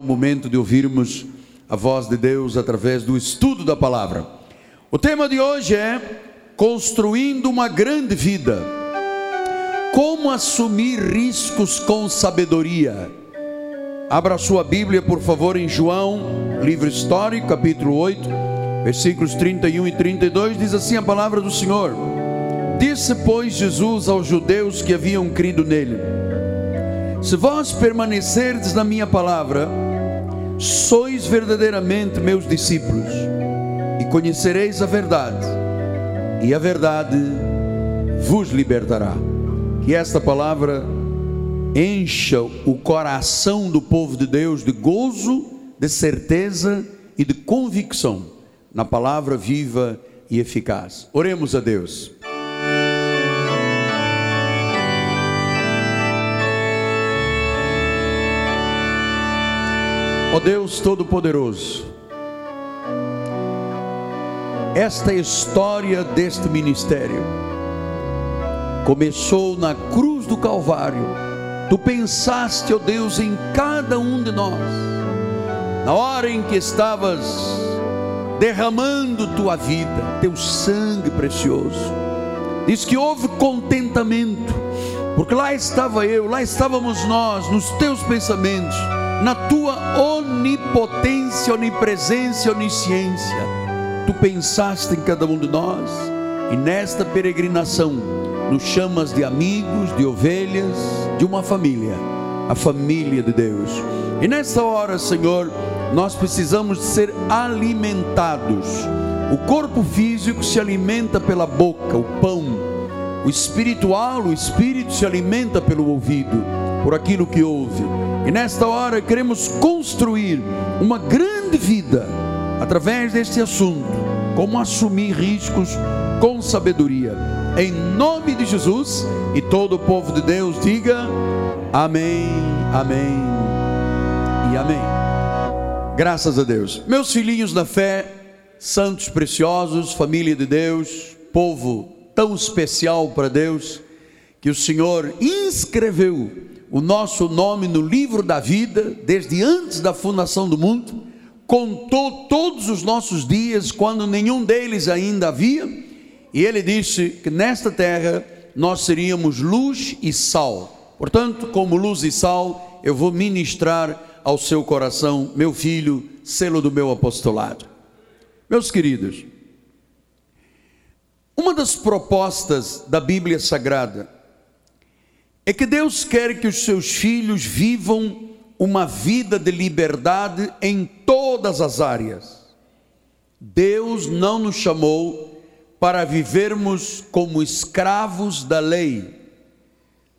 o momento de ouvirmos a voz de Deus através do estudo da palavra. O tema de hoje é construindo uma grande vida. Como assumir riscos com sabedoria? Abra sua Bíblia, por favor, em João, livro histórico, capítulo 8, versículos 31 e 32, diz assim a palavra do Senhor: Disse, pois, Jesus aos judeus que haviam crido nele: Se vós permanecerdes na minha palavra, sois verdadeiramente meus discípulos, e conhecereis a verdade, e a verdade vos libertará. Que esta palavra encha o coração do povo de Deus de gozo, de certeza e de convicção na palavra viva e eficaz. Oremos a Deus. Ó Deus Todo-Poderoso, esta história deste ministério começou na cruz do Calvário. Tu pensaste, ó Deus, em cada um de nós, na hora em que estavas derramando tua vida, teu sangue precioso. Diz que houve contentamento, porque lá estava eu, lá estávamos nós, nos teus pensamentos na tua onipotência, onipresença, onisciência. Tu pensaste em cada um de nós e nesta peregrinação nos chamas de amigos, de ovelhas, de uma família, a família de Deus. E nesta hora, Senhor, nós precisamos ser alimentados. O corpo físico se alimenta pela boca, o pão. O espiritual, o espírito se alimenta pelo ouvido, por aquilo que ouve. E nesta hora queremos construir uma grande vida através deste assunto, como assumir riscos com sabedoria. Em nome de Jesus e todo o povo de Deus diga amém, amém e amém. Graças a Deus. Meus filhinhos da fé, santos preciosos, família de Deus, povo tão especial para Deus, que o Senhor inscreveu o nosso nome no livro da vida, desde antes da fundação do mundo, contou todos os nossos dias, quando nenhum deles ainda havia, e ele disse que nesta terra nós seríamos luz e sal. Portanto, como luz e sal, eu vou ministrar ao seu coração, meu filho, selo do meu apostolado. Meus queridos, uma das propostas da Bíblia Sagrada é que Deus quer que os seus filhos vivam uma vida de liberdade em todas as áreas. Deus não nos chamou para vivermos como escravos da lei.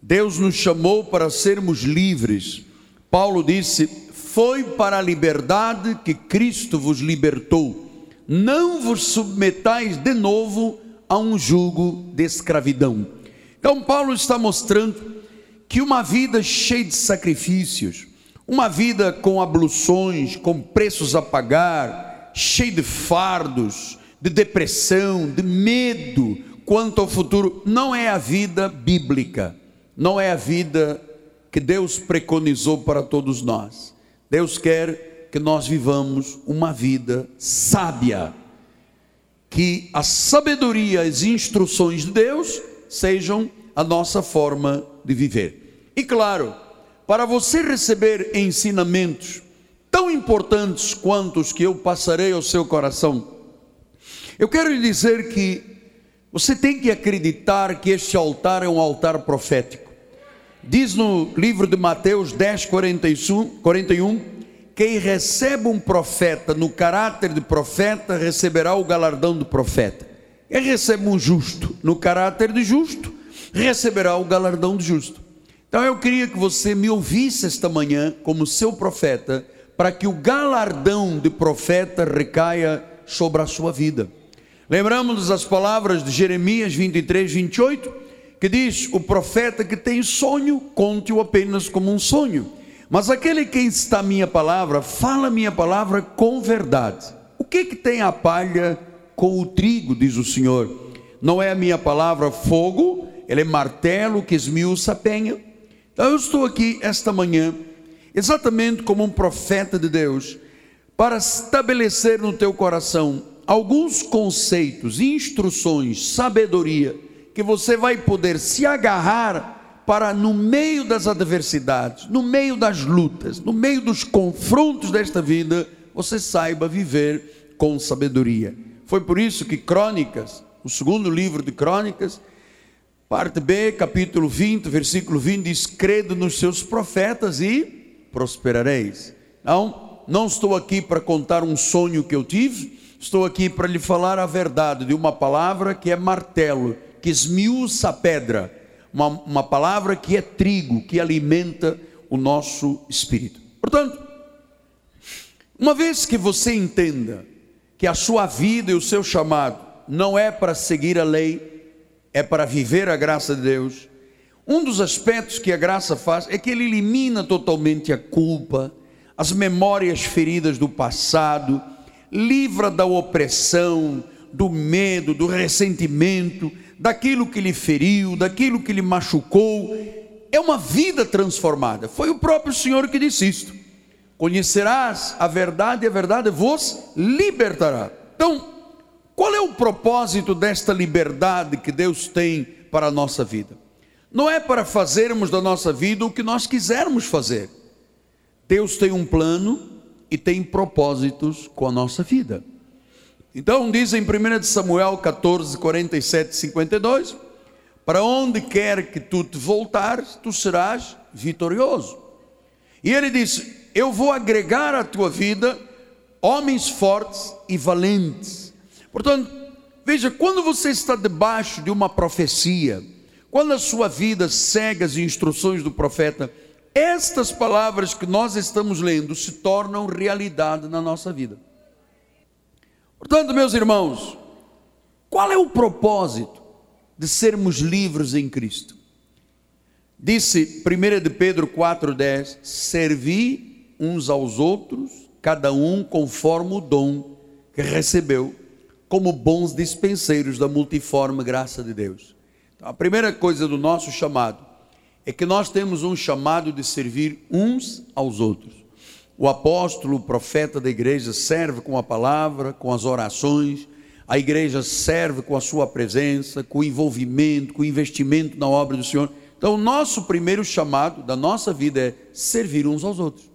Deus nos chamou para sermos livres. Paulo disse: Foi para a liberdade que Cristo vos libertou. Não vos submetais de novo a um jugo de escravidão. Então, Paulo está mostrando que uma vida cheia de sacrifícios, uma vida com abluções, com preços a pagar, cheia de fardos, de depressão, de medo quanto ao futuro, não é a vida bíblica, não é a vida que Deus preconizou para todos nós. Deus quer que nós vivamos uma vida sábia, que a sabedoria, as instruções de Deus sejam a nossa forma de viver. E claro, para você receber ensinamentos tão importantes quanto os que eu passarei ao seu coração, eu quero lhe dizer que você tem que acreditar que este altar é um altar profético. Diz no livro de Mateus 10, 41, quem recebe um profeta no caráter de profeta receberá o galardão do profeta. Quem recebe um justo no caráter de justo receberá o galardão do justo. Então eu queria que você me ouvisse esta manhã como seu profeta, para que o galardão de profeta recaia sobre a sua vida. Lembramos as palavras de Jeremias 23, 28, que diz: O profeta que tem sonho, conte-o apenas como um sonho. Mas aquele que está minha palavra, fala minha palavra com verdade. O que que tem a palha com o trigo, diz o Senhor? Não é a minha palavra fogo ele é martelo que esmiuça a penha. Então eu estou aqui esta manhã exatamente como um profeta de Deus, para estabelecer no teu coração alguns conceitos, instruções, sabedoria, que você vai poder se agarrar para, no meio das adversidades, no meio das lutas, no meio dos confrontos desta vida, você saiba viver com sabedoria. Foi por isso que Crônicas, o segundo livro de Crônicas, parte B, capítulo 20, versículo 20, diz: Credo nos seus profetas e prosperareis. Não, não estou aqui para contar um sonho que eu tive, estou aqui para lhe falar a verdade de uma palavra que é martelo, que esmiuça a pedra, uma, uma palavra que é trigo, que alimenta o nosso espírito. Portanto, uma vez que você entenda que a sua vida e o seu chamado não é para seguir a lei, é para viver a graça de Deus. Um dos aspectos que a graça faz é que ele elimina totalmente a culpa, as memórias feridas do passado, livra da opressão, do medo, do ressentimento, daquilo que lhe feriu, daquilo que lhe machucou. É uma vida transformada. Foi o próprio Senhor que disse isto. Conhecerás a verdade e a verdade vos libertará. Então, qual é o propósito desta liberdade que Deus tem para a nossa vida? Não é para fazermos da nossa vida o que nós quisermos fazer. Deus tem um plano e tem propósitos com a nossa vida. Então diz em 1 Samuel 14, 47 e 52, para onde quer que tu te voltares, tu serás vitorioso. E ele disse, eu vou agregar à tua vida homens fortes e valentes. Portanto, veja, quando você está debaixo de uma profecia, quando a sua vida segue as instruções do profeta, estas palavras que nós estamos lendo se tornam realidade na nossa vida. Portanto, meus irmãos, qual é o propósito de sermos livres em Cristo? Disse 1 de Pedro 4,10: Servi uns aos outros, cada um conforme o dom que recebeu, como bons dispenseiros da multiforme graça de Deus. Então, a primeira coisa do nosso chamado é que nós temos um chamado de servir uns aos outros. O apóstolo, o profeta da igreja serve com a palavra, com as orações, a igreja serve com a sua presença, com o envolvimento, com o investimento na obra do Senhor. Então, o nosso primeiro chamado da nossa vida é servir uns aos outros.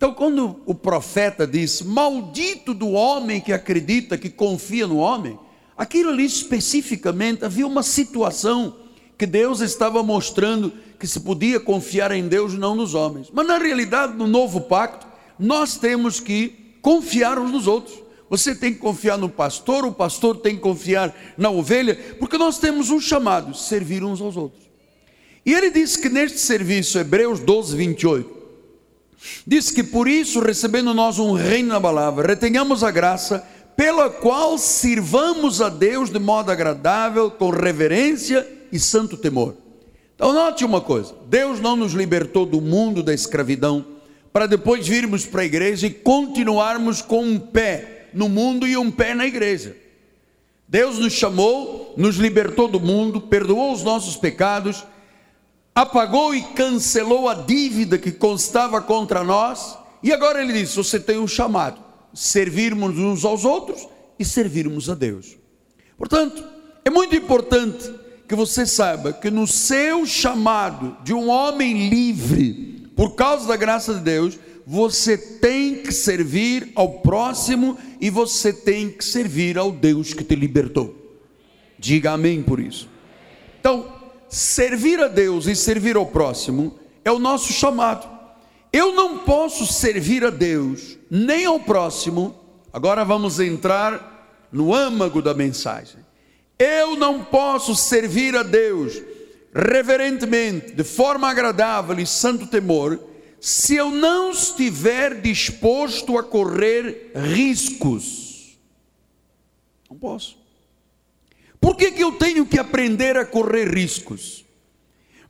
Então, quando o profeta diz: Maldito do homem que acredita, que confia no homem, aquilo ali especificamente havia uma situação que Deus estava mostrando que se podia confiar em Deus, não nos homens. Mas na realidade, no novo pacto, nós temos que confiar uns nos outros. Você tem que confiar no pastor, o pastor tem que confiar na ovelha, porque nós temos um chamado: servir uns aos outros. E ele diz que neste serviço, Hebreus 12, 28, Diz que por isso, recebendo nós um reino na palavra, retenhamos a graça pela qual sirvamos a Deus de modo agradável, com reverência e santo temor. Então, note uma coisa: Deus não nos libertou do mundo da escravidão para depois virmos para a igreja e continuarmos com um pé no mundo e um pé na igreja. Deus nos chamou, nos libertou do mundo, perdoou os nossos pecados apagou e cancelou a dívida que constava contra nós, e agora ele diz: você tem um chamado, servirmos uns aos outros e servirmos a Deus. Portanto, é muito importante que você saiba que no seu chamado de um homem livre, por causa da graça de Deus, você tem que servir ao próximo e você tem que servir ao Deus que te libertou. Diga amém por isso. Então, servir a Deus e servir ao próximo é o nosso chamado. Eu não posso servir a Deus nem ao próximo. Agora vamos entrar no âmago da mensagem. Eu não posso servir a Deus reverentemente, de forma agradável e santo temor, se eu não estiver disposto a correr riscos. Não posso. Por que, que eu tenho que aprender a correr riscos?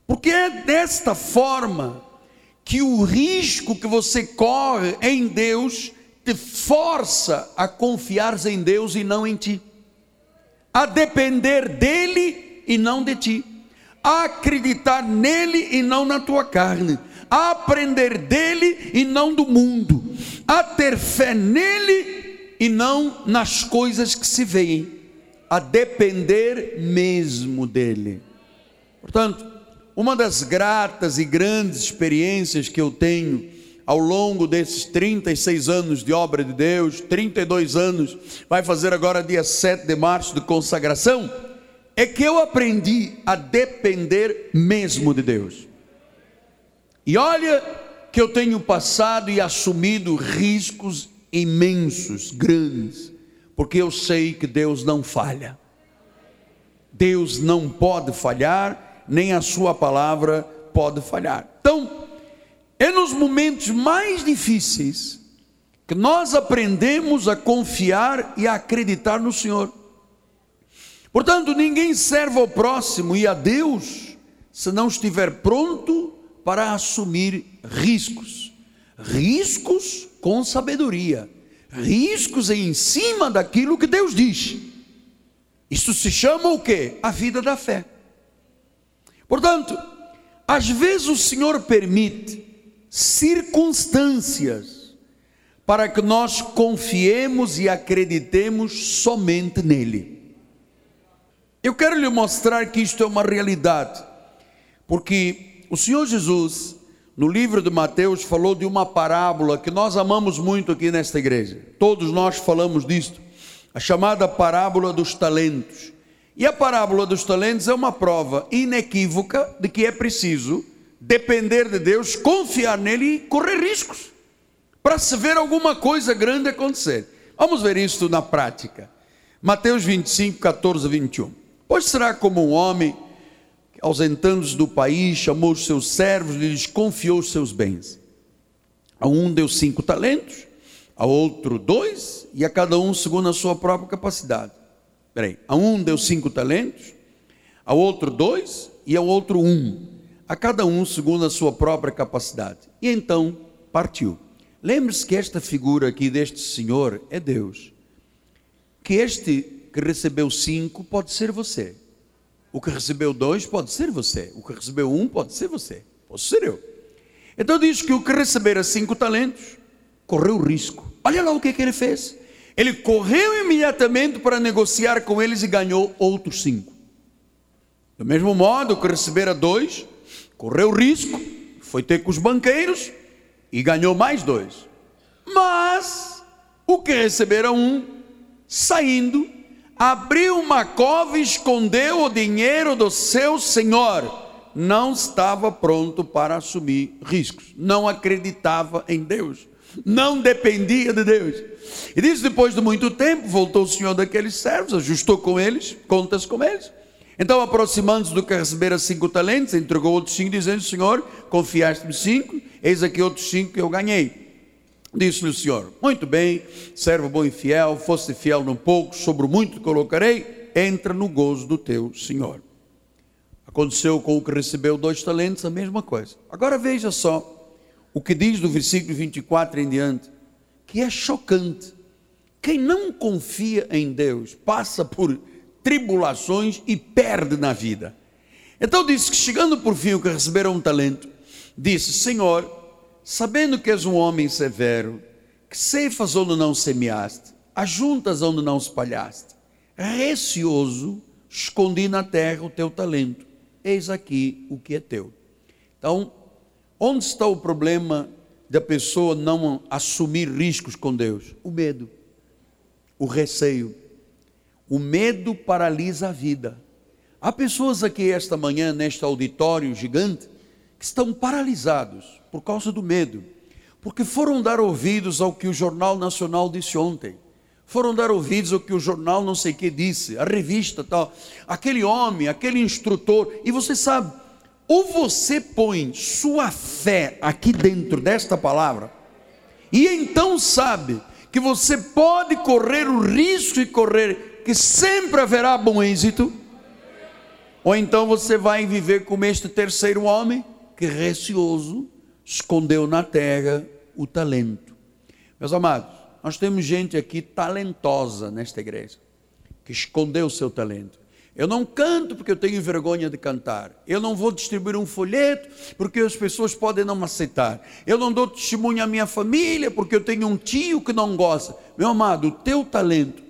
Porque é desta forma que o risco que você corre em Deus te força a confiar em Deus e não em ti, a depender dele e não de ti, a acreditar nele e não na tua carne, a aprender dele e não do mundo, a ter fé nele e não nas coisas que se veem, a depender mesmo dele. Portanto, uma das gratas e grandes experiências que eu tenho ao longo desses 36 anos de obra de Deus, 32 anos, vai fazer agora dia 7 de março de consagração, é que eu aprendi a depender mesmo de Deus. E olha que eu tenho passado e assumido riscos imensos, grandes, porque eu sei que Deus não falha. Deus não pode falhar, nem a sua palavra pode falhar. Então, é nos momentos mais difíceis que nós aprendemos a confiar e a acreditar no Senhor. Portanto, ninguém serve ao próximo e a Deus se não estiver pronto para assumir riscos. Riscos com sabedoria, riscos em cima daquilo que Deus diz. Isso se chama o que? A vida da fé. Portanto, às vezes o Senhor permite circunstâncias para que nós confiemos e acreditemos somente nele. Eu quero lhe mostrar que isto é uma realidade, porque o Senhor Jesus, no livro de Mateus, falou de uma parábola que nós amamos muito aqui nesta igreja. Todos nós falamos disto, a chamada parábola dos talentos. E a parábola dos talentos é uma prova inequívoca de que é preciso depender de Deus, confiar nele e correr riscos para se ver alguma coisa grande acontecer. Vamos ver isso na prática. Mateus 25, 14 a 21. Pois será como um homem ausentando-se do país, chamou os seus servos e lhes confiou os seus bens. A um deu cinco talentos, a outro dois, e a cada um segundo a sua própria capacidade. Peraí, a um deu cinco talentos, a outro dois, e ao outro um, a cada um segundo a sua própria capacidade. E então partiu. Lembre-se que esta figura aqui deste senhor é Deus. Que este que recebeu cinco pode ser você. O que recebeu dois pode ser você. O que recebeu um pode ser você. Posso ser eu. Então diz que o que recebera cinco talentos correu risco. Olha lá o que, é que ele fez. Ele correu imediatamente para negociar com eles e ganhou outros cinco. Do mesmo modo, o que recebera dois correu risco, foi ter com os banqueiros e ganhou mais dois. Mas o que recebera um, saindo, abriu uma cova e escondeu o dinheiro do seu senhor. Não estava pronto para assumir riscos, não acreditava em Deus, não dependia de Deus. E diz: depois de muito tempo, voltou o senhor daqueles servos, ajustou com eles, contas com eles. Então, aproximando-se do que recebera cinco talentos, entregou outros cinco, dizendo: Senhor, confiaste-me cinco, eis aqui outros cinco que eu ganhei. Disse-lhe o Senhor: Muito bem, servo bom e fiel, foste fiel no pouco, sobre o muito te colocarei, entra no gozo do teu Senhor. Aconteceu com o que recebeu dois talentos, a mesma coisa. Agora veja só o que diz do versículo 24 em diante, que é chocante. Quem não confia em Deus passa por tribulações e perde na vida. Então disse que chegando por fim o que receberam um talento, disse: Senhor, sabendo que és um homem severo, que ceifas onde não semeaste, ajuntas onde não espalhaste, receoso, escondi na terra o teu talento, eis aqui o que é teu. Então, onde está o problema da pessoa não assumir riscos com Deus? O medo, o receio. O medo paralisa a vida. Há pessoas aqui esta manhã, neste auditório gigante, que estão paralisados por causa do medo, porque foram dar ouvidos ao que o Jornal Nacional disse ontem, foram dar ouvidos ao que o jornal não sei que disse, a revista tal, aquele homem, aquele instrutor, e você sabe, ou você põe sua fé aqui dentro desta palavra, e então sabe que você pode correr o risco e correr, que sempre haverá bom êxito, ou então você vai viver como este terceiro homem, que receoso, escondeu na terra o talento. Meus amados, nós temos gente aqui talentosa nesta igreja, que escondeu o seu talento. Eu não canto porque eu tenho vergonha de cantar. Eu não vou distribuir um folheto porque as pessoas podem não aceitar. Eu não dou testemunho à minha família porque eu tenho um tio que não gosta. Meu amado, o teu talento,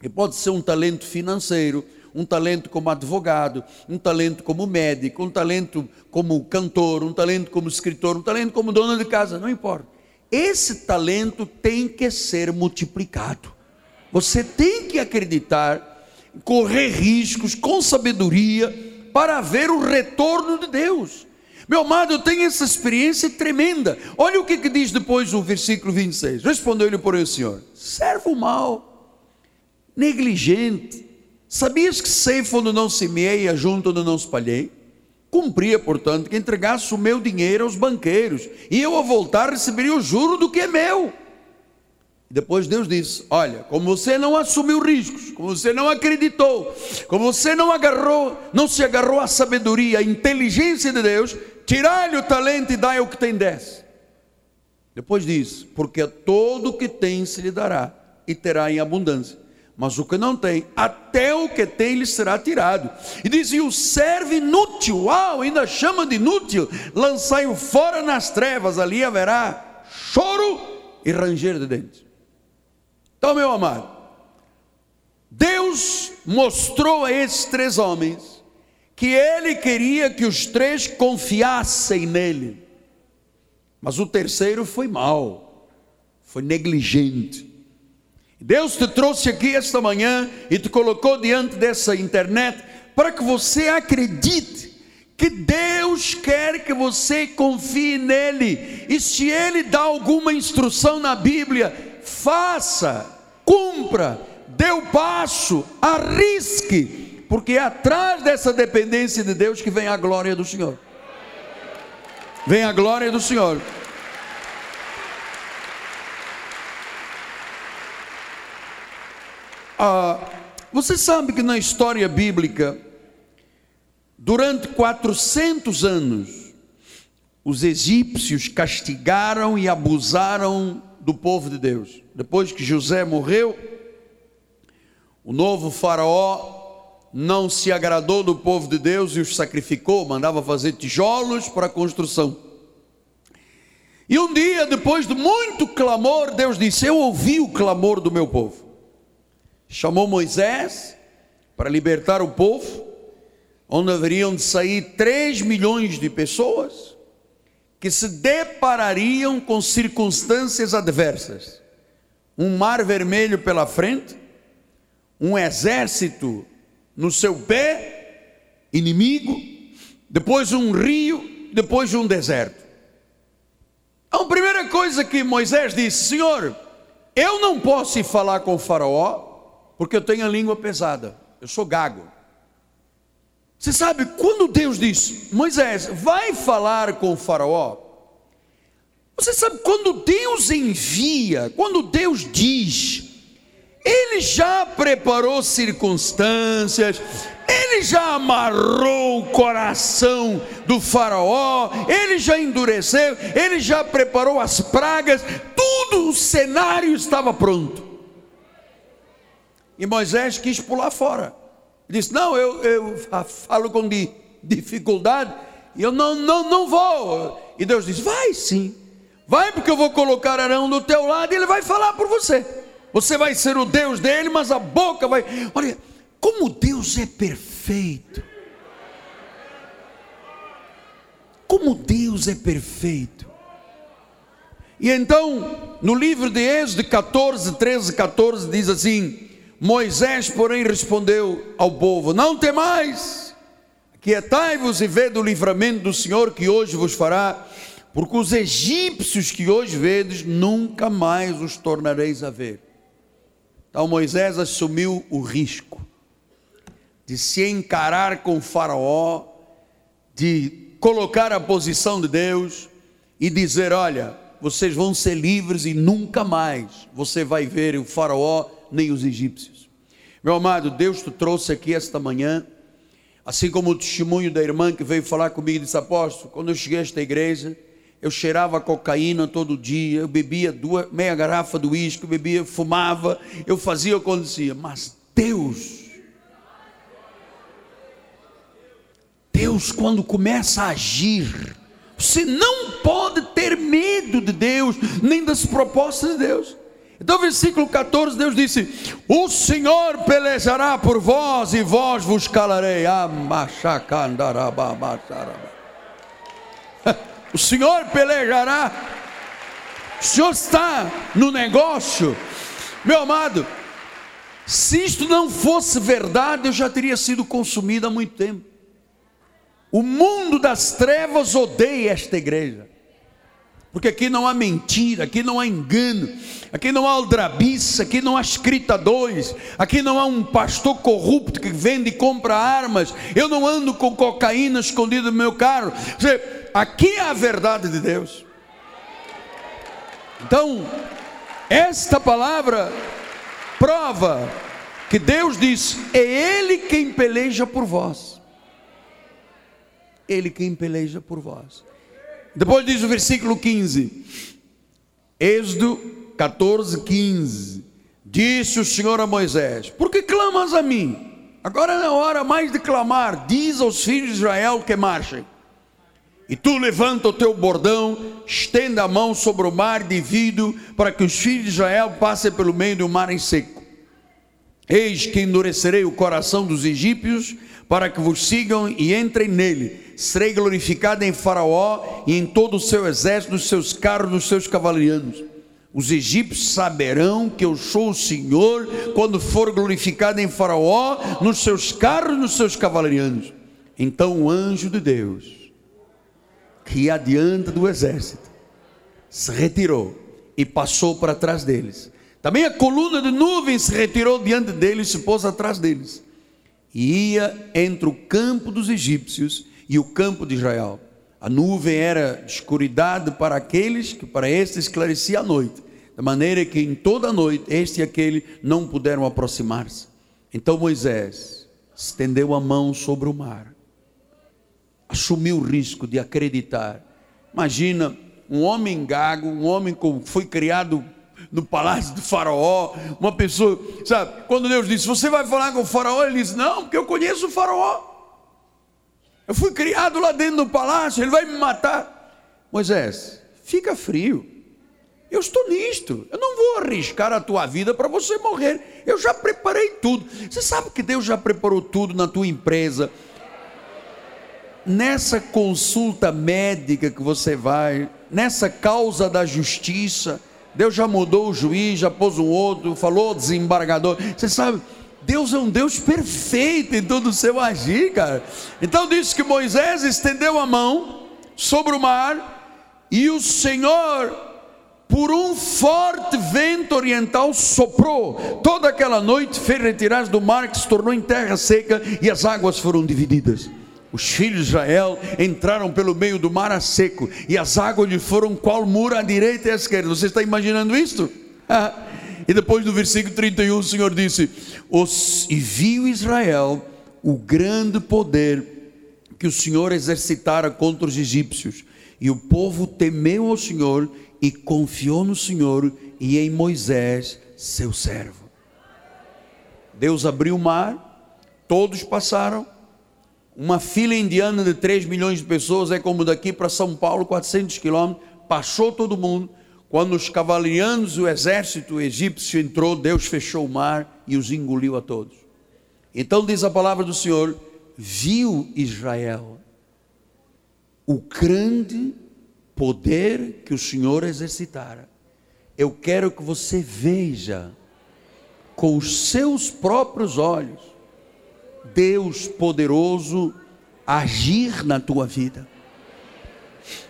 que pode ser um talento financeiro, um talento como advogado, um talento como médico, um talento como cantor, um talento como escritor, um talento como dona de casa, não importa. Esse talento tem que ser multiplicado. Você tem que acreditar correr riscos com sabedoria para ver o retorno de Deus. Meu amado, eu tenho essa experiência tremenda. Olha o que, que diz depois o versículo 26. Respondeu-lhe, porém, o Senhor: servo mau, negligente, sabias que ceifa onde não semeei, junto onde não espalhei? Cumpria, portanto, que entregasse o meu dinheiro aos banqueiros, e eu, ao voltar, receberia o juro do que é meu. Depois Deus disse: Olha, como você não assumiu riscos, como você não acreditou, como você não agarrou, não se agarrou à sabedoria, à inteligência de Deus, tirai-lhe o talento e dai o que tem dez. Depois diz: Porque todo o que tem se lhe dará e terá em abundância. Mas o que não tem, até o que tem lhe será tirado. E diz: E o serve inútil, uau, ainda chama de inútil, lançai-o fora nas trevas, ali haverá choro e ranger de dentes. Então, meu amado, Deus mostrou a esses três homens que ele queria que os três confiassem nele. Mas o terceiro foi mau, foi negligente. Deus te trouxe aqui esta manhã e te colocou diante dessa internet para que você acredite que Deus quer que você confie nele. E se ele dá alguma instrução na Bíblia, faça, cumpra, dê o passo, arrisque, porque é atrás dessa dependência de Deus que vem a glória do Senhor. Vem a glória do Senhor. Ah, você sabe que na história bíblica, durante 400 anos, os egípcios castigaram e abusaram do povo de Deus. Depois que José morreu, o novo faraó não se agradou do povo de Deus e os sacrificou, mandava fazer tijolos para a construção. E um dia, depois de muito clamor, Deus disse: Eu ouvi o clamor do meu povo. Chamou Moisés para libertar o povo, onde haveriam de sair 3 milhões de pessoas que se deparariam com circunstâncias adversas. Um mar vermelho pela frente, um exército no seu pé, inimigo, depois um rio, depois um deserto. A primeira coisa que Moisés disse: Senhor, eu não posso ir falar com o Faraó, porque eu tenho a língua pesada, eu sou gago. Você sabe, quando Deus disse, Moisés, vai falar com o Faraó. Você sabe, quando Deus envia, quando Deus diz, Ele já preparou circunstâncias, Ele já amarrou o coração do Faraó, Ele já endureceu, Ele já preparou as pragas, tudo o cenário estava pronto. E Moisés quis pular fora disse: Não, eu, eu falo com dificuldade, e eu não, não, não vou. E Deus disse: Vai sim, vai, porque eu vou colocar Arão do teu lado e ele vai falar por você. Você vai ser o Deus dele, mas a boca vai. Olha, como Deus é perfeito. Como Deus é perfeito. E então, no livro de Êxodo 14, 13, 14, diz assim: Moisés, porém, respondeu ao povo: Não temais, quietai-vos e vede o livramento do Senhor que hoje vos fará, porque os egípcios que hoje vedes, nunca mais os tornareis a ver. Então Moisés assumiu o risco de se encarar com Faraó, de colocar a posição de Deus e dizer: Olha, vocês vão ser livres e nunca mais você vai ver o Faraó nem os egípcios. Meu amado, Deus te trouxe aqui esta manhã, assim como o testemunho da irmã que veio falar comigo e disse: Apóstolo, quando eu cheguei a esta igreja, eu cheirava cocaína todo dia, eu bebia duas, meia garrafa de uísque, bebia, fumava, eu fazia o que acontecia, mas Deus Deus, quando começa a agir, você não pode ter medo de Deus, nem das propostas de Deus. Então, versículo 14, Deus disse: O Senhor pelejará por vós e vós vos calarei. O Senhor pelejará. O Senhor está no negócio. Meu amado, se isto não fosse verdade, eu já teria sido consumido há muito tempo. O mundo das trevas odeia esta igreja. Porque aqui não há mentira, aqui não há engano, aqui não há aldrabiça, aqui não há escritadores, aqui não há um pastor corrupto que vende e compra armas. Eu não ando com cocaína escondida no meu carro. Aqui é a verdade de Deus. Então, esta palavra prova que Deus diz: é Ele quem peleja por vós. Ele quem peleja por vós. Depois diz o versículo 15, Êxodo 14, 15: Disse o Senhor a Moisés: Por que clamas a mim? Agora é a hora mais de clamar. Diz aos filhos de Israel que marchem. E tu levanta o teu bordão, estenda a mão sobre o mar, divido, para que os filhos de Israel passem pelo meio do mar em seco. Eis que endurecerei o coração dos egípcios, para que vos sigam e entrem nele serei glorificado em Faraó e em todo o seu exército, nos seus carros, nos seus cavaleiranos. Os egípcios saberão que eu sou o Senhor quando for glorificado em Faraó, nos seus carros, nos seus cavaleiranos. Então o anjo de Deus, que ia adiante do exército, se retirou e passou para trás deles. Também a coluna de nuvem se retirou diante deles e se pôs atrás deles. E ia entre o campo dos egípcios e o campo de Israel. A nuvem era escuridade para aqueles que para este esclarecia a noite, de maneira que em toda a noite este e aquele não puderam aproximar-se. Então Moisés estendeu a mão sobre o mar, assumiu o risco de acreditar. Imagina um homem gago, um homem que foi criado no palácio do faraó, uma pessoa, sabe, quando Deus disse, você vai falar com o faraó, ele disse, não, porque eu conheço o faraó. Eu fui criado lá dentro do palácio, ele vai me matar. Moisés, fica frio. Eu estou nisto. Eu não vou arriscar a tua vida para você morrer. Eu já preparei tudo. Você sabe que Deus já preparou tudo na tua empresa. Nessa consulta médica que você vai, nessa causa da justiça, Deus já mudou o juiz, já pôs um outro, falou desembargador. Você sabe, Deus é um Deus perfeito em todo o seu agir, cara. Então diz que Moisés estendeu a mão sobre o mar e o Senhor, por um forte vento oriental, soprou. Toda aquela noite fez retirar do mar que se tornou em terra seca e as águas foram divididas. Os filhos de Israel entraram pelo meio do mar a seco e as águas lhe foram qual muro à direita e à esquerda. Você está imaginando isto? E depois do versículo 31, o Senhor disse: Os, E viu Israel o grande poder que o Senhor exercitara contra os egípcios. E o povo temeu ao Senhor e confiou no Senhor e em Moisés, seu servo. Deus abriu o mar, todos passaram. Uma fila indiana de 3 milhões de pessoas é como daqui para São Paulo, 400 quilômetros. Passou todo mundo quando os cavalianos, o exército egípcio entrou, Deus fechou o mar e os engoliu a todos. Então diz a palavra do Senhor: viu Israel o grande poder que o Senhor exercitara. Eu quero que você veja com os seus próprios olhos Deus poderoso agir na tua vida.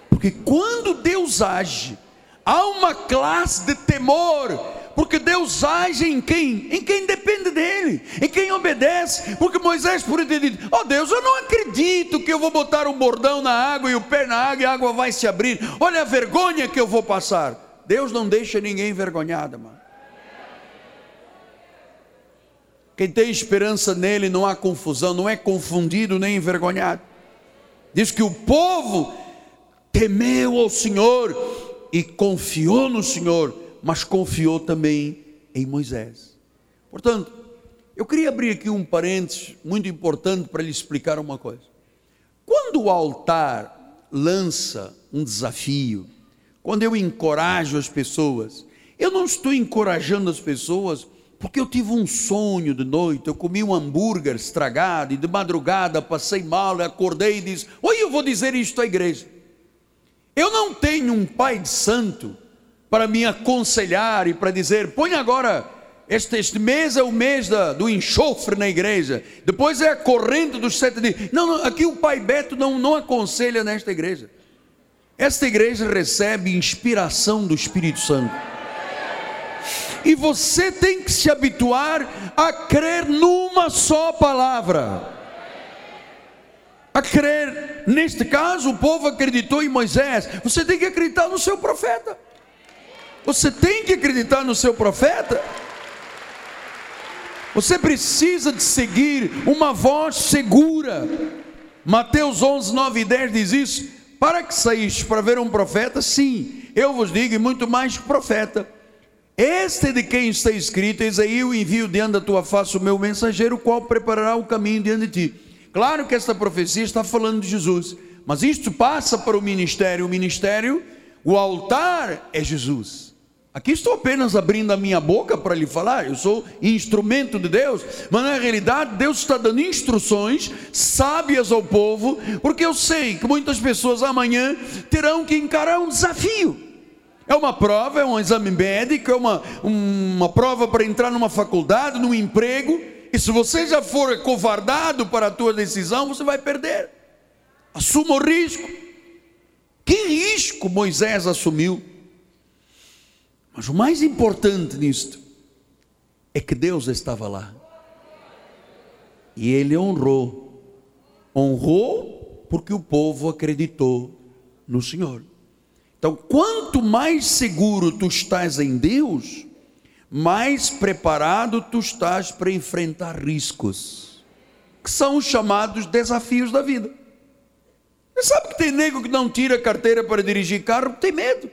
Porque quando Deus age, Há uma classe de temor, porque Deus age em quem? Em quem depende dele, em quem obedece. Porque Moisés por Ó oh Deus, eu não acredito que eu vou botar um bordão na água e o pé na água e a água vai se abrir. Olha a vergonha que eu vou passar. Deus não deixa ninguém envergonhado, mano. Quem tem esperança nele não há confusão, não é confundido nem envergonhado. Diz que o povo temeu ao Senhor e confiou no Senhor, mas confiou também em Moisés. Portanto, eu queria abrir aqui um parênteses muito importante para lhe explicar uma coisa. quando o altar lança um desafio, quando eu encorajo as pessoas, eu não estou encorajando as pessoas porque eu tive um sonho de noite, eu comi um hambúrguer estragado e de madrugada passei mal, acordei e disse: Oi, eu vou dizer isto à igreja. Eu não tenho um pai de santo para me aconselhar e para dizer: põe agora, este, este mês é o mês da, do enxofre na igreja, depois é a corrente dos sete dias. Não, não, aqui o pai Beto não, não aconselha nesta igreja. Esta igreja recebe inspiração do Espírito Santo. E você tem que se habituar a crer numa só palavra. A crer, neste caso, o povo acreditou em Moisés. Você tem que acreditar no seu profeta. Você tem que acreditar no seu profeta. Você precisa de seguir uma voz segura. Mateus 11, 9 e 10 diz isso. Para que saíste para ver um profeta? Sim, eu vos digo, e muito mais que profeta este de quem está escrito, eis aí eu envio diante da tua face o meu mensageiro, qual preparará o caminho diante de ti. Claro que esta profecia está falando de Jesus, mas isto passa para o ministério. O ministério, o altar é Jesus. Aqui estou apenas abrindo a minha boca para lhe falar, eu sou instrumento de Deus, mas na realidade Deus está dando instruções sábias ao povo, porque eu sei que muitas pessoas amanhã terão que encarar um desafio. É uma prova, é um exame médico, é uma, uma prova para entrar numa faculdade, num emprego. E se você já for covardado para a tua decisão, você vai perder. Assuma o risco. Que risco Moisés assumiu? Mas o mais importante nisto é que Deus estava lá. E ele honrou. Honrou porque o povo acreditou no Senhor. Então, quanto mais seguro tu estás em Deus, mais preparado tu estás para enfrentar riscos, que são os chamados desafios da vida. Você sabe que tem nego que não tira carteira para dirigir carro, tem medo.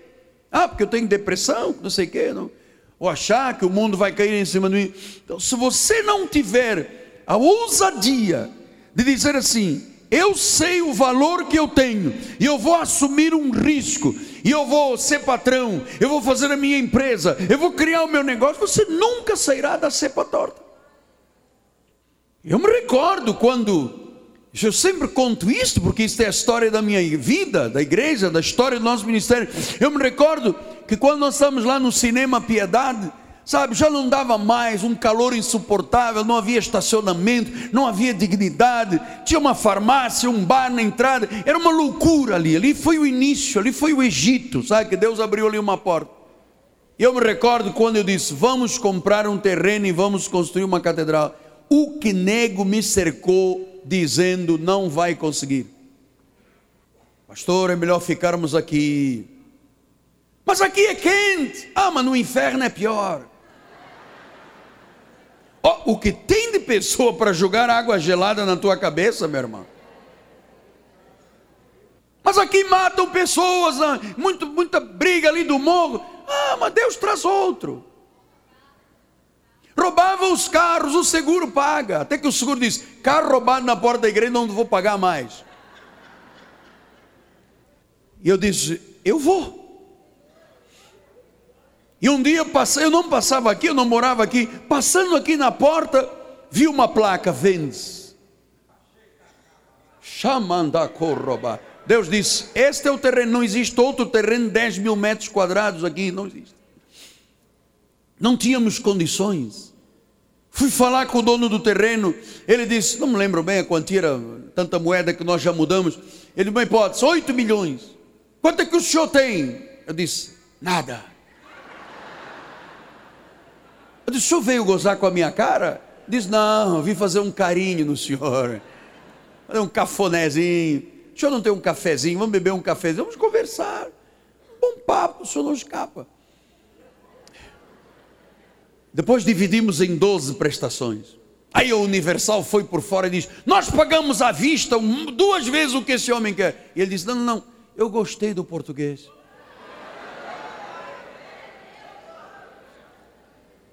Ah, porque eu tenho depressão, não sei o quê, não. ou achar que o mundo vai cair em cima de mim. Então, se você não tiver a ousadia de dizer assim, eu sei o valor que eu tenho, e eu vou assumir um risco, e eu vou ser patrão, eu vou fazer a minha empresa, eu vou criar o meu negócio, você nunca sairá da cepa torta. Eu me recordo quando, eu sempre conto isso, porque isso é a história da minha vida, da igreja, da história do nosso ministério. Eu me recordo que quando nós estamos lá no cinema Piedade, sabe, já não dava mais, um calor insuportável, não havia estacionamento, não havia dignidade, tinha uma farmácia, um bar na entrada, era uma loucura ali, ali foi o início, ali foi o Egito, sabe, que Deus abriu ali uma porta. E eu me recordo quando eu disse: Vamos comprar um terreno e vamos construir uma catedral. O que nego me cercou, dizendo: Não vai conseguir. Pastor, é melhor ficarmos aqui. Mas aqui é quente. Ah, mas no inferno é pior. Oh, o que tem de pessoa para jogar água gelada na tua cabeça, meu irmão? Mas aqui matam pessoas, ah, muito, muita briga ali do morro. Ah, mas Deus traz outro. Roubava os carros, o seguro paga. Até que o seguro diz: carro roubado na porta da igreja, não vou pagar mais. E eu disse: eu vou. E um dia eu passei, eu não passava aqui, eu não morava aqui, passando aqui na porta, vi uma placa, vendes. Chamanda corroba. Deus disse: Este é o terreno, não existe outro terreno, 10 mil metros quadrados aqui, não existe. Não tínhamos condições. Fui falar com o dono do terreno, ele disse: Não me lembro bem a quantia, era tanta moeda que nós já mudamos. Ele, uma hipótese, 8 milhões. Quanto é que o senhor tem? Eu disse: Nada. Eu disse, o senhor veio gozar com a minha cara? Diz, não, vim fazer um carinho no senhor. Fazer um cafonézinho. O senhor não tem um cafezinho? Vamos beber um cafezinho? Vamos conversar. Bom papo, o senhor não escapa. Depois dividimos em 12 prestações. Aí a Universal foi por fora e disse: Nós pagamos à vista duas vezes o que esse homem quer. E ele disse: Não, não, não, eu gostei do português.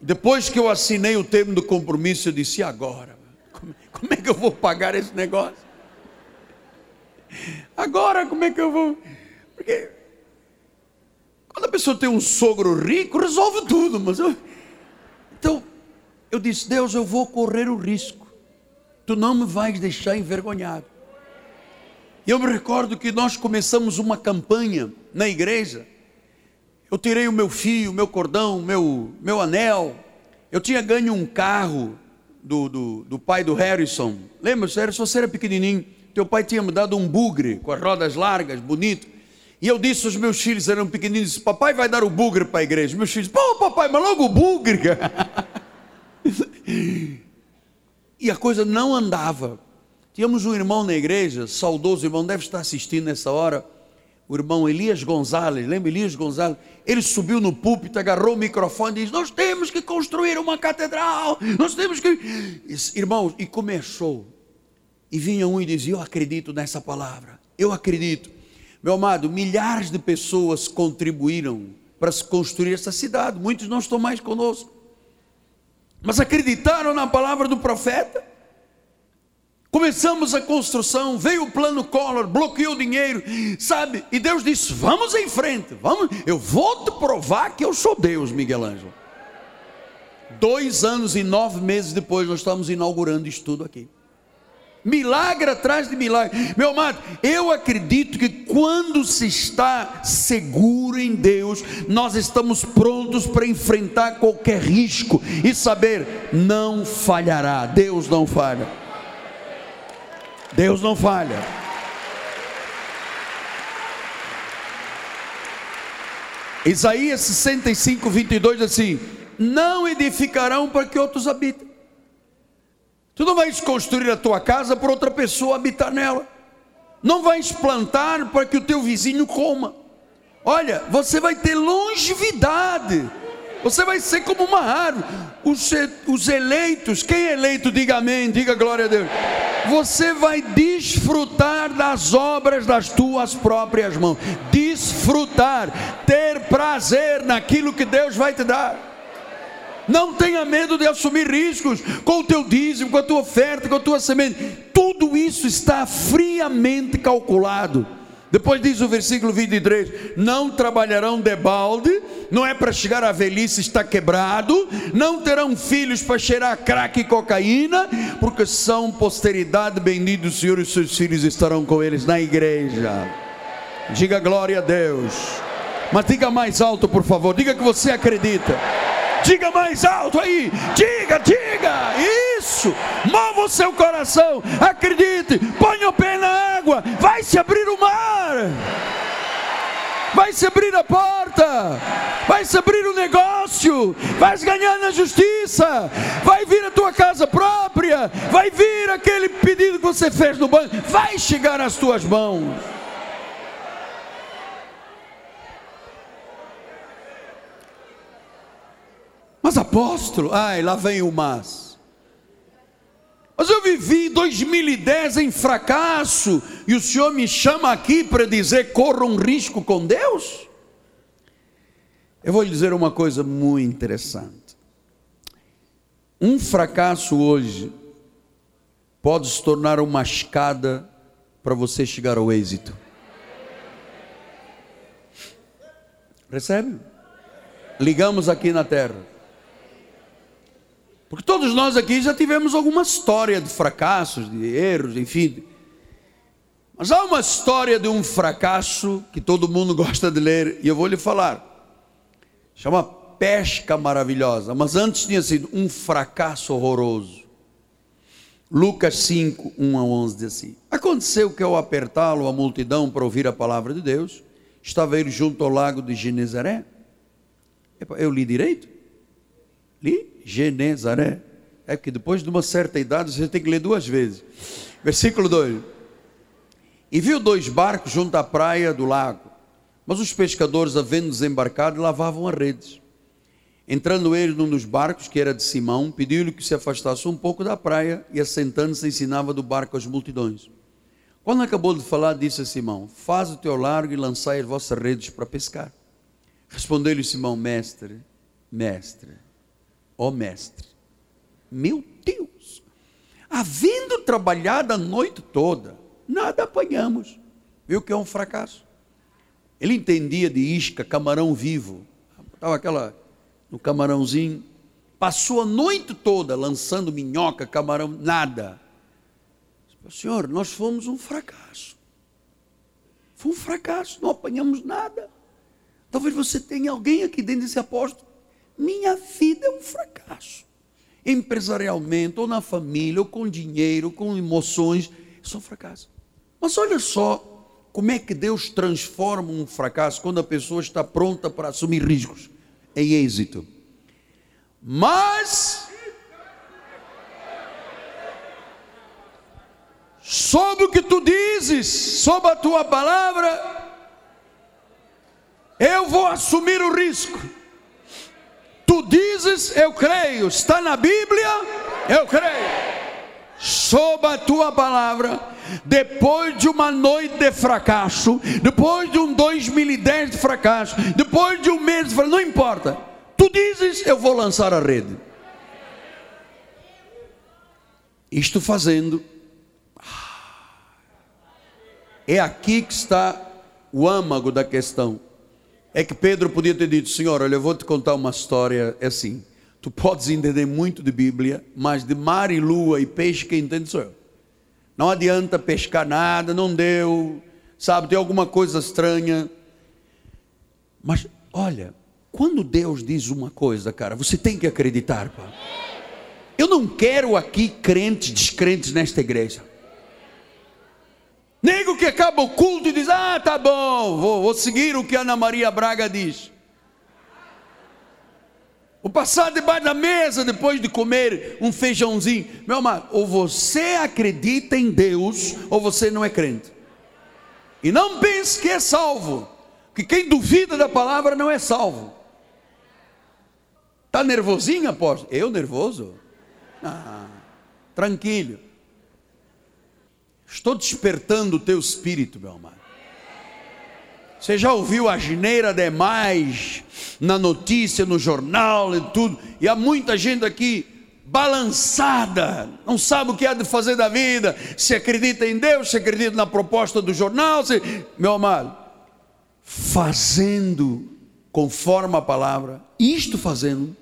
Depois que eu assinei o termo do compromisso, eu disse: e agora? Como, como é que eu vou pagar esse negócio? Agora como é que eu vou? Porque quando a pessoa tem um sogro rico, resolve tudo, mas eu... Então, eu disse, Deus, eu vou correr o risco. Tu não me vais deixar envergonhado. E eu me recordo que nós começamos uma campanha na igreja. Eu tirei o meu fio, meu cordão, meu, meu anel. Eu tinha ganho um carro do, do, do pai do Harrison. Lembra, Harrison, você era pequenininho. Teu pai tinha me dado um bugre com as rodas largas, bonito. E eu disse aos meus filhos, eram pequeninos, papai vai dar o bugre para a igreja. Meus filhos, pô papai, mas logo o bugre. e a coisa não andava. Tínhamos um irmão na igreja, saudoso irmão, deve estar assistindo nessa hora, o irmão Elias Gonzalez, lembra Elias Gonzalez? Ele subiu no púlpito, agarrou o microfone e disse: Nós temos que construir uma catedral, nós temos que. Irmãos, e começou. E vinha um e dizia: Eu acredito nessa palavra, eu acredito. Meu amado, milhares de pessoas contribuíram para se construir essa cidade, muitos não estão mais conosco, mas acreditaram na palavra do profeta Começamos a construção, veio o plano Collor, bloqueou o dinheiro, sabe? E Deus disse: Vamos em frente, vamos. Eu vou te provar que eu sou Deus, Miguel Ângelo. Dois anos e nove meses depois, nós estamos inaugurando isso tudo aqui. Milagre atrás de milagre. Meu amado, eu acredito que quando se está seguro em Deus, nós estamos prontos para enfrentar qualquer risco e saber, não falhará. Deus não falha. Deus não falha. Isaías 65, 22 assim: Não edificarão para que outros habitem. Tu não vais construir a tua casa para outra pessoa habitar nela. Não vais plantar para que o teu vizinho coma. Olha, você vai ter longevidade você vai ser como uma árvore. Os, os eleitos, quem é eleito, diga amém, diga glória a Deus. Você vai desfrutar das obras das tuas próprias mãos. Desfrutar, ter prazer naquilo que Deus vai te dar. Não tenha medo de assumir riscos com o teu dízimo, com a tua oferta, com a tua semente. Tudo isso está friamente calculado. Depois diz o versículo 23: Não trabalharão de balde, não é para chegar à velhice está quebrado, não terão filhos para cheirar crack e cocaína, porque são posteridade, bendito do Senhor, e seus filhos estarão com eles na igreja. Diga glória a Deus, mas diga mais alto, por favor, diga que você acredita. Diga mais alto aí, diga, diga, isso, mova o seu coração, acredite, ponha o pé na água, vai se abrir o mar, vai se abrir a porta, vai se abrir o negócio, vai ganhar na justiça, vai vir a tua casa própria, vai vir aquele pedido que você fez no banco, vai chegar às tuas mãos. Mas apóstolo, ai, lá vem o mas. Mas eu vivi 2010 em fracasso e o Senhor me chama aqui para dizer corra um risco com Deus? Eu vou lhe dizer uma coisa muito interessante. Um fracasso hoje pode se tornar uma escada para você chegar ao êxito. Recebe? Ligamos aqui na terra. Porque todos nós aqui já tivemos alguma história de fracassos, de erros, enfim. Mas há uma história de um fracasso que todo mundo gosta de ler, e eu vou lhe falar. Chama Pesca Maravilhosa, mas antes tinha sido um fracasso horroroso. Lucas 5, 1 a 11 diz assim: Aconteceu que ao apertá-lo a multidão para ouvir a palavra de Deus, estava ele junto ao lago de Genezaré. Eu li direito? Genezaré. É que depois de uma certa idade você tem que ler duas vezes. Versículo 2: E viu dois barcos junto à praia do lago, mas os pescadores, havendo desembarcado, lavavam as redes. Entrando ele num dos barcos, que era de Simão, pediu-lhe que se afastasse um pouco da praia e, assentando-se, ensinava do barco às multidões. Quando acabou de falar, disse a Simão: Faz o teu largo e lançai as vossas redes para pescar. Respondeu-lhe Simão: Mestre, mestre, ó mestre, meu Deus, havendo trabalhado a noite toda, nada apanhamos. Viu que é um fracasso? Ele entendia de isca, camarão vivo. Estava aquela no camarãozinho. Passou a noite toda lançando minhoca, camarão, nada. Senhor, nós fomos um fracasso. Foi um fracasso, não apanhamos nada. Talvez você tenha alguém aqui dentro desse apóstolo. Minha vida é um fracasso. Empresarialmente, ou na família, ou com dinheiro, com emoções. É um fracasso. Mas olha só como é que Deus transforma um fracasso quando a pessoa está pronta para assumir riscos em êxito. Mas sobre o que tu dizes, sobre a tua palavra, eu vou assumir o risco. Tu dizes, eu creio, está na Bíblia, eu creio. Sob a tua palavra, depois de uma noite de fracasso, depois de um 2010 de fracasso, depois de um mês de fracasso, não importa. Tu dizes, eu vou lançar a rede. Isto fazendo, é aqui que está o âmago da questão. É que Pedro podia ter dito: Senhor, olha, eu vou te contar uma história é assim. Tu podes entender muito de Bíblia, mas de mar e lua e peixe quem entende sou eu. Não adianta pescar nada, não deu, sabe, tem alguma coisa estranha. Mas olha, quando Deus diz uma coisa, cara, você tem que acreditar, pá. Eu não quero aqui crentes descrentes nesta igreja. Nego que acaba o culto e diz: Ah, tá bom, vou, vou seguir o que Ana Maria Braga diz. Vou passar debaixo da mesa depois de comer um feijãozinho. Meu amado, ou você acredita em Deus, ou você não é crente. E não pense que é salvo, que quem duvida da palavra não é salvo. Está nervosinho, apóstolo? Eu nervoso? Ah, tranquilo. Estou despertando o teu espírito, meu amado. Você já ouviu a geneira demais na notícia, no jornal e tudo, e há muita gente aqui balançada, não sabe o que há de fazer da vida, se acredita em Deus, se acredita na proposta do jornal, se... meu amado, fazendo conforme a palavra, isto fazendo,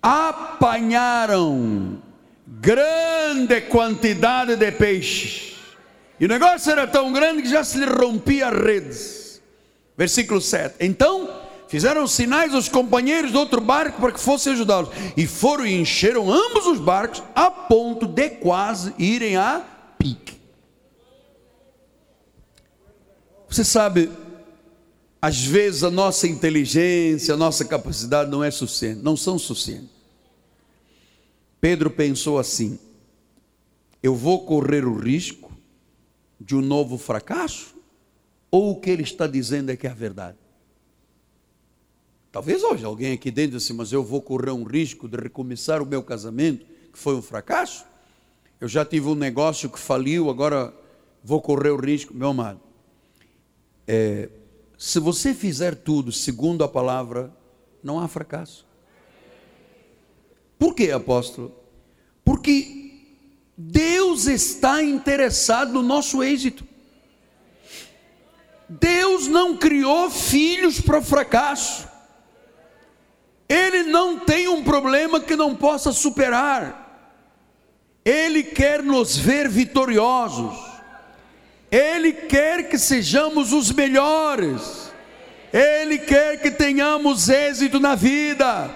apanharam grande quantidade de peixes. E o negócio era tão grande que já se lhe rompia as redes. Versículo 7. Então fizeram sinais aos companheiros do outro barco para que fossem ajudá-los. E foram e encheram ambos os barcos a ponto de quase irem a pique. Você sabe, às vezes a nossa inteligência, a nossa capacidade não é suficiente, não são suficientes. Pedro pensou assim: eu vou correr o risco de um novo fracasso? Ou o que ele está dizendo é que é a verdade? Talvez hoje alguém aqui dentro assim, mas eu vou correr um risco de recomeçar o meu casamento, que foi um fracasso? Eu já tive um negócio que faliu, agora vou correr o risco. Meu amado, é, se você fizer tudo segundo a palavra, não há fracasso. Por quê, apóstolo? Porque Deus está interessado no nosso êxito. Deus não criou filhos para fracasso. Ele não tem um problema que não possa superar. Ele quer nos ver vitoriosos. Ele quer que sejamos os melhores. Ele quer que tenhamos êxito na vida.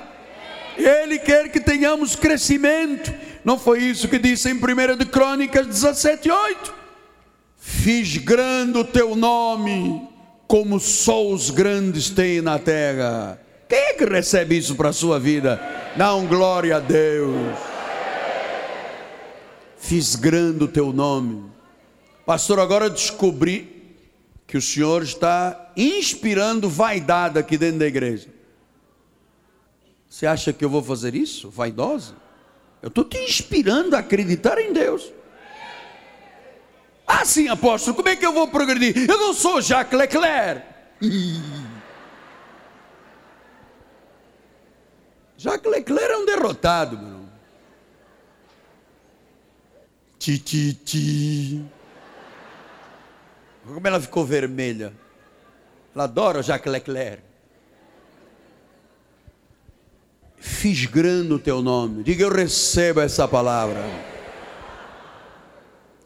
Ele quer que tenhamos crescimento. Não foi isso que disse em 1 de Crônicas 17, 8? Fiz grande o teu nome, como só os grandes têm na terra. Quem é que recebe isso para a sua vida? Não, glória a Deus. Fiz grande o teu nome. Pastor, agora descobri que o Senhor está inspirando vaidade aqui dentro da igreja. Você acha que eu vou fazer isso? Vaidosa? Eu estou te inspirando a acreditar em Deus. Ah, sim, apóstolo, como é que eu vou progredir? Eu não sou Jacques Leclerc. Jacques Leclerc é um derrotado, irmão. Ti, ti, ti. Como ela ficou vermelha. Ela adora Jacques Leclerc. Fiz grande o teu nome. Diga, eu recebo essa palavra.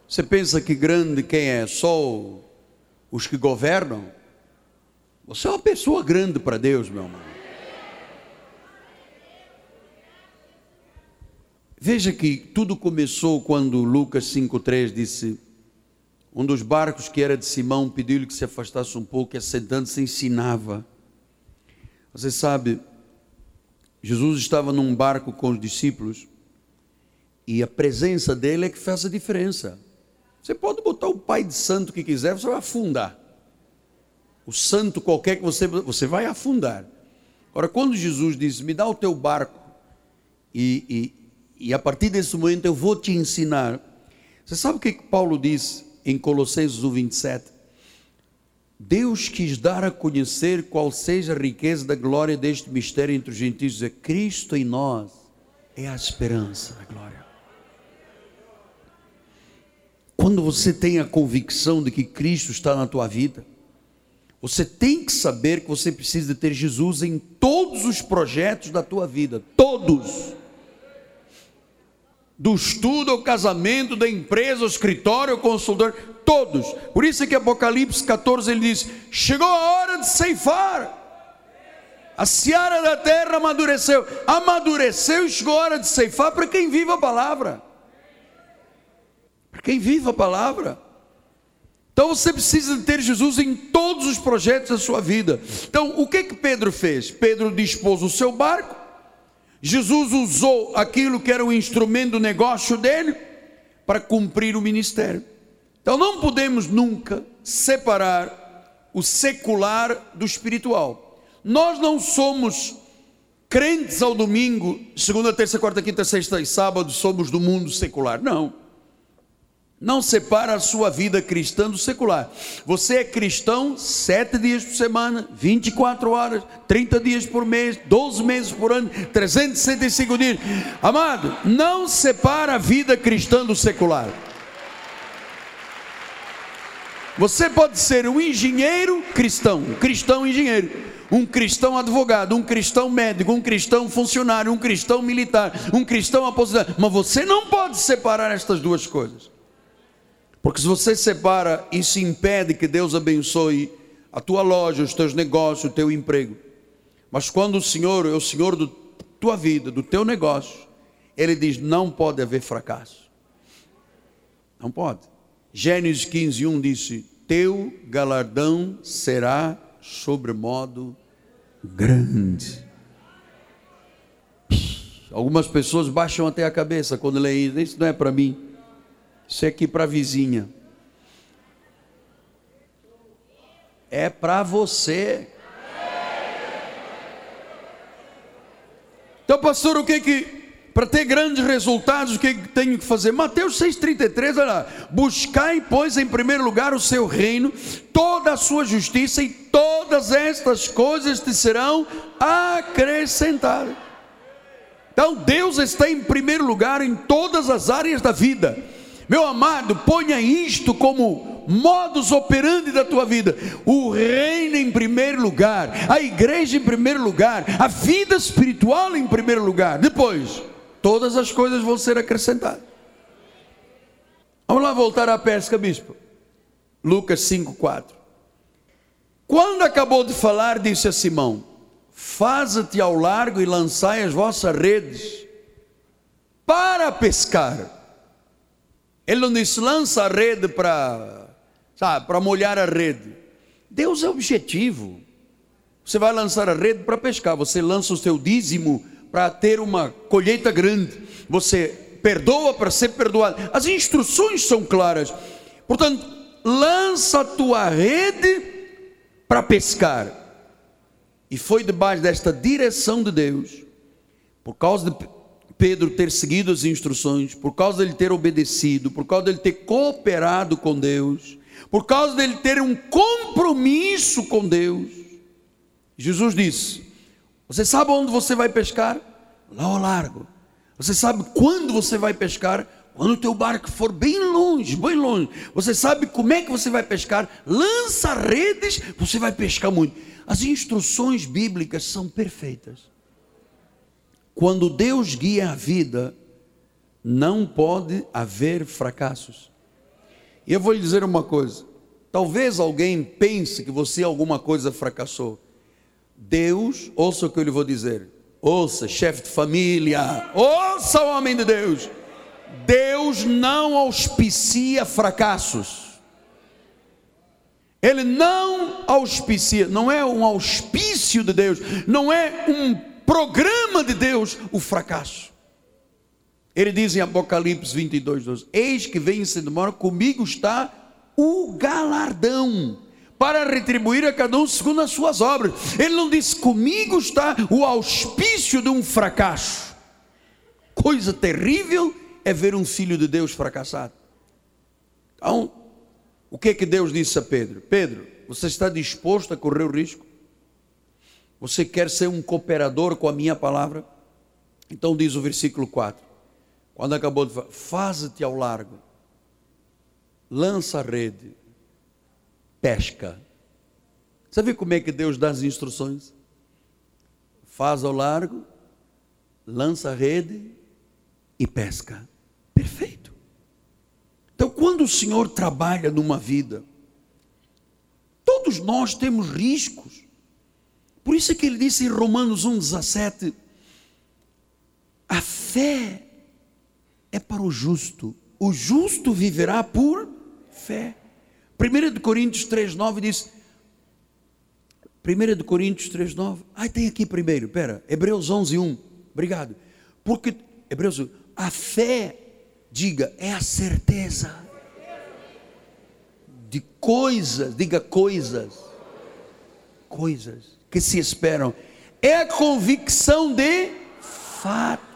Você pensa que grande quem é? Só os que governam? Você é uma pessoa grande para Deus, meu irmão. Veja que tudo começou quando Lucas 5,3 disse: um dos barcos que era de Simão pediu-lhe que se afastasse um pouco e assentando-se ensinava. Você sabe, Jesus estava num barco com os discípulos e a presença dele é que faz a diferença. Você pode botar o pai de santo que quiser, você vai afundar. O santo qualquer que você você vai afundar. Agora, quando Jesus diz: "Me dá o teu barco e, e, e a partir desse momento eu vou te ensinar", você sabe o que Paulo diz em Colossenses 1, 27? Deus quis dar a conhecer qual seja a riqueza da glória deste mistério entre os gentios, é Cristo em nós, é a esperança da glória. Quando você tem a convicção de que Cristo está na tua vida, você tem que saber que você precisa de ter Jesus em todos os projetos da tua vida, todos. Do estudo ao casamento, da empresa, ao escritório, ao consultor, todos. Por isso é que Apocalipse 14 ele diz: Chegou a hora de ceifar. A seara da terra amadureceu. Amadureceu e chegou a hora de ceifar para quem vive a palavra. Para quem vive a palavra. Então você precisa de ter Jesus em todos os projetos da sua vida. Então, o que que Pedro fez? Pedro dispôs o seu barco. Jesus usou aquilo que era o instrumento do negócio dele para cumprir o ministério. Então não podemos nunca separar o secular do espiritual. Nós não somos crentes ao domingo, segunda, terça, quarta, quinta, sexta e sábado, somos do mundo secular. Não. Não separa a sua vida cristã do secular. Você é cristão sete dias por semana, 24 horas, 30 dias por mês, 12 meses por ano, 365 dias. Amado, não separa a vida cristã do secular. Você pode ser um engenheiro cristão, um cristão engenheiro, um cristão advogado, um cristão médico, um cristão funcionário, um cristão militar, um cristão aposentado, mas você não pode separar estas duas coisas. Porque se você separa, isso impede que Deus abençoe a tua loja, os teus negócios, o teu emprego. Mas quando o Senhor é o Senhor da tua vida, do teu negócio, Ele diz: não pode haver fracasso. Não pode. Gênesis 15, 1 disse: Teu galardão será sobremodo grande. Algumas pessoas baixam até a cabeça quando leem isso, isso não é para mim, isso é aqui para a vizinha. É para você. Então, pastor, o que que para ter grandes resultados, o que tenho que fazer? Mateus 6,33, olha lá. Buscai, pois, em primeiro lugar o seu reino, toda a sua justiça, e todas estas coisas te serão acrescentadas. Então, Deus está em primeiro lugar em todas as áreas da vida. Meu amado, ponha isto como modus operandi da tua vida. O reino em primeiro lugar, a igreja em primeiro lugar, a vida espiritual em primeiro lugar. Depois, todas as coisas vão ser acrescentadas. Vamos lá voltar à pesca, bispo. Lucas 5:4. Quando acabou de falar, disse a Simão: Faza-te ao largo e lançai as vossas redes para pescar. Ele não disse, lança a rede para, sabe, para molhar a rede. Deus é objetivo. Você vai lançar a rede para pescar, você lança o seu dízimo para ter uma colheita grande. Você perdoa para ser perdoado. As instruções são claras. Portanto, lança a tua rede para pescar. E foi debaixo desta direção de Deus, por causa de Pedro ter seguido as instruções, por causa dele ter obedecido, por causa dele ter cooperado com Deus, por causa dele ter um compromisso com Deus. Jesus disse: Você sabe onde você vai pescar? Lá ao largo. Você sabe quando você vai pescar? Quando o teu barco for bem longe, bem longe, você sabe como é que você vai pescar? Lança redes, você vai pescar muito. As instruções bíblicas são perfeitas. Quando Deus guia a vida, não pode haver fracassos. E eu vou lhe dizer uma coisa: talvez alguém pense que você alguma coisa fracassou. Deus, ouça o que eu lhe vou dizer. Ouça, chefe de família, ouça homem de Deus. Deus não auspicia fracassos. Ele não auspicia, não é um auspício de Deus, não é um programa de Deus o fracasso. Ele diz em Apocalipse 22, 12: Eis que vem sem demora, comigo está o galardão, para retribuir a cada um segundo as suas obras. Ele não diz, comigo está o auspício de um fracasso. Coisa terrível é ver um filho de Deus fracassado. Então, o que é que Deus disse a Pedro? Pedro, você está disposto a correr o risco? Você quer ser um cooperador com a minha palavra? Então diz o versículo 4. Quando acabou de falar, faze-te ao largo, lança a rede, pesca. Sabe como é que Deus dá as instruções? Faz ao largo, lança a rede e pesca. Perfeito. Então, quando o Senhor trabalha numa vida, todos nós temos riscos. Por isso é que ele disse em Romanos 1,17: a fé é para o justo, o justo viverá por fé. 1 Coríntios 3,9 diz: 1 Coríntios 3,9, ai tem aqui primeiro, pera, Hebreus 11,1, obrigado, porque, Hebreus, a fé Diga, é a certeza de coisas, diga coisas, coisas que se esperam. É a convicção de fatos.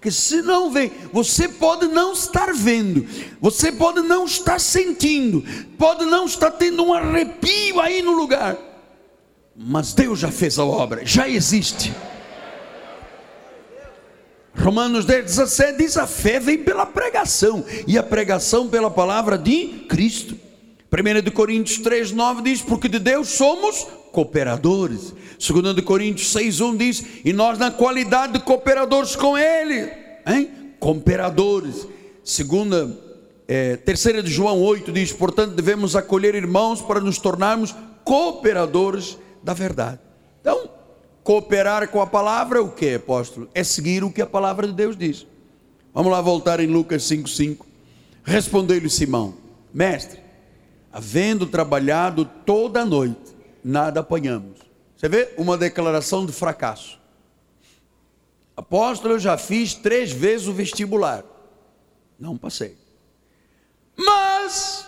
Que se não vem, você pode não estar vendo, você pode não estar sentindo, pode não estar tendo um arrepio aí no lugar, mas Deus já fez a obra, já existe. Romanos 10, 17 diz: a fé vem pela pregação, e a pregação pela palavra de Cristo. 1 Coríntios 3, 9 diz: porque de Deus somos cooperadores. 2 Coríntios 6, 1 diz: e nós, na qualidade de cooperadores com Ele, hein? cooperadores. Segunda, é, terceira de João 8 diz: portanto, devemos acolher irmãos para nos tornarmos cooperadores da verdade. Então, Cooperar com a palavra, o que, apóstolo? É seguir o que a palavra de Deus diz. Vamos lá voltar em Lucas 5,5. Respondeu-lhe Simão: Mestre, havendo trabalhado toda a noite, nada apanhamos. Você vê? Uma declaração de fracasso. Apóstolo, eu já fiz três vezes o vestibular. Não passei. Mas,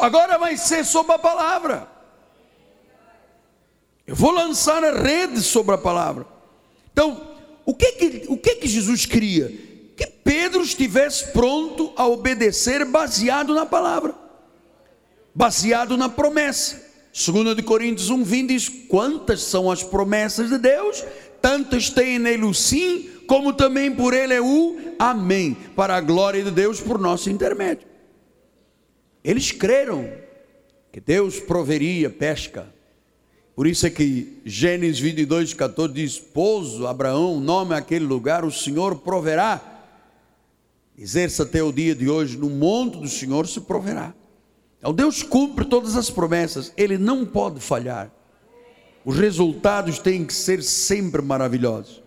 agora vai ser sobre a palavra. Eu vou lançar a rede sobre a palavra. Então, o que que, o que, que Jesus queria? Que Pedro estivesse pronto a obedecer baseado na palavra, baseado na promessa. 2 de Coríntios 1,20 diz: Quantas são as promessas de Deus? Tantas tem nele o sim, como também por ele é o amém, para a glória de Deus por nosso intermédio. Eles creram que Deus proveria pesca, por isso é que Gênesis 22, 14 diz: Pouso, Abraão, nome aquele lugar, o Senhor proverá. Exerça até o dia de hoje, no monte do Senhor se proverá. Então Deus cumpre todas as promessas, Ele não pode falhar. Os resultados têm que ser sempre maravilhosos.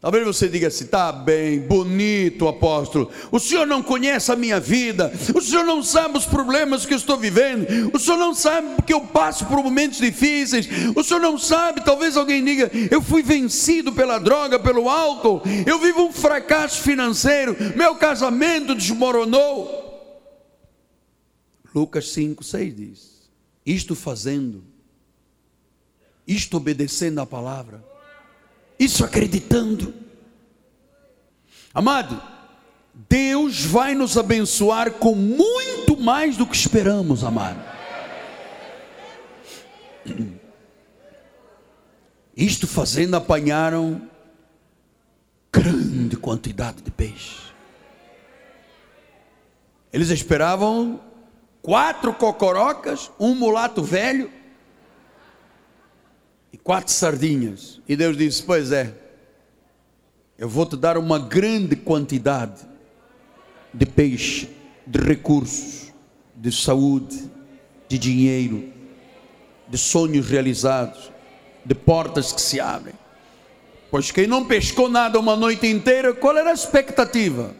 Talvez você diga assim, tá bem, bonito, apóstolo. O senhor não conhece a minha vida, o senhor não sabe os problemas que eu estou vivendo, o senhor não sabe que eu passo por momentos difíceis, o senhor não sabe, talvez alguém diga, eu fui vencido pela droga, pelo álcool, eu vivo um fracasso financeiro, meu casamento desmoronou. Lucas 5, 6 diz: Isto fazendo, isto obedecendo a palavra isso acreditando. Amado, Deus vai nos abençoar com muito mais do que esperamos, amado. Isto fazendo, apanharam grande quantidade de peixe. Eles esperavam quatro cocorocas, um mulato velho e quatro sardinhas. E Deus disse: Pois é, eu vou te dar uma grande quantidade de peixe, de recursos, de saúde, de dinheiro, de sonhos realizados, de portas que se abrem. Pois quem não pescou nada uma noite inteira, qual era a expectativa?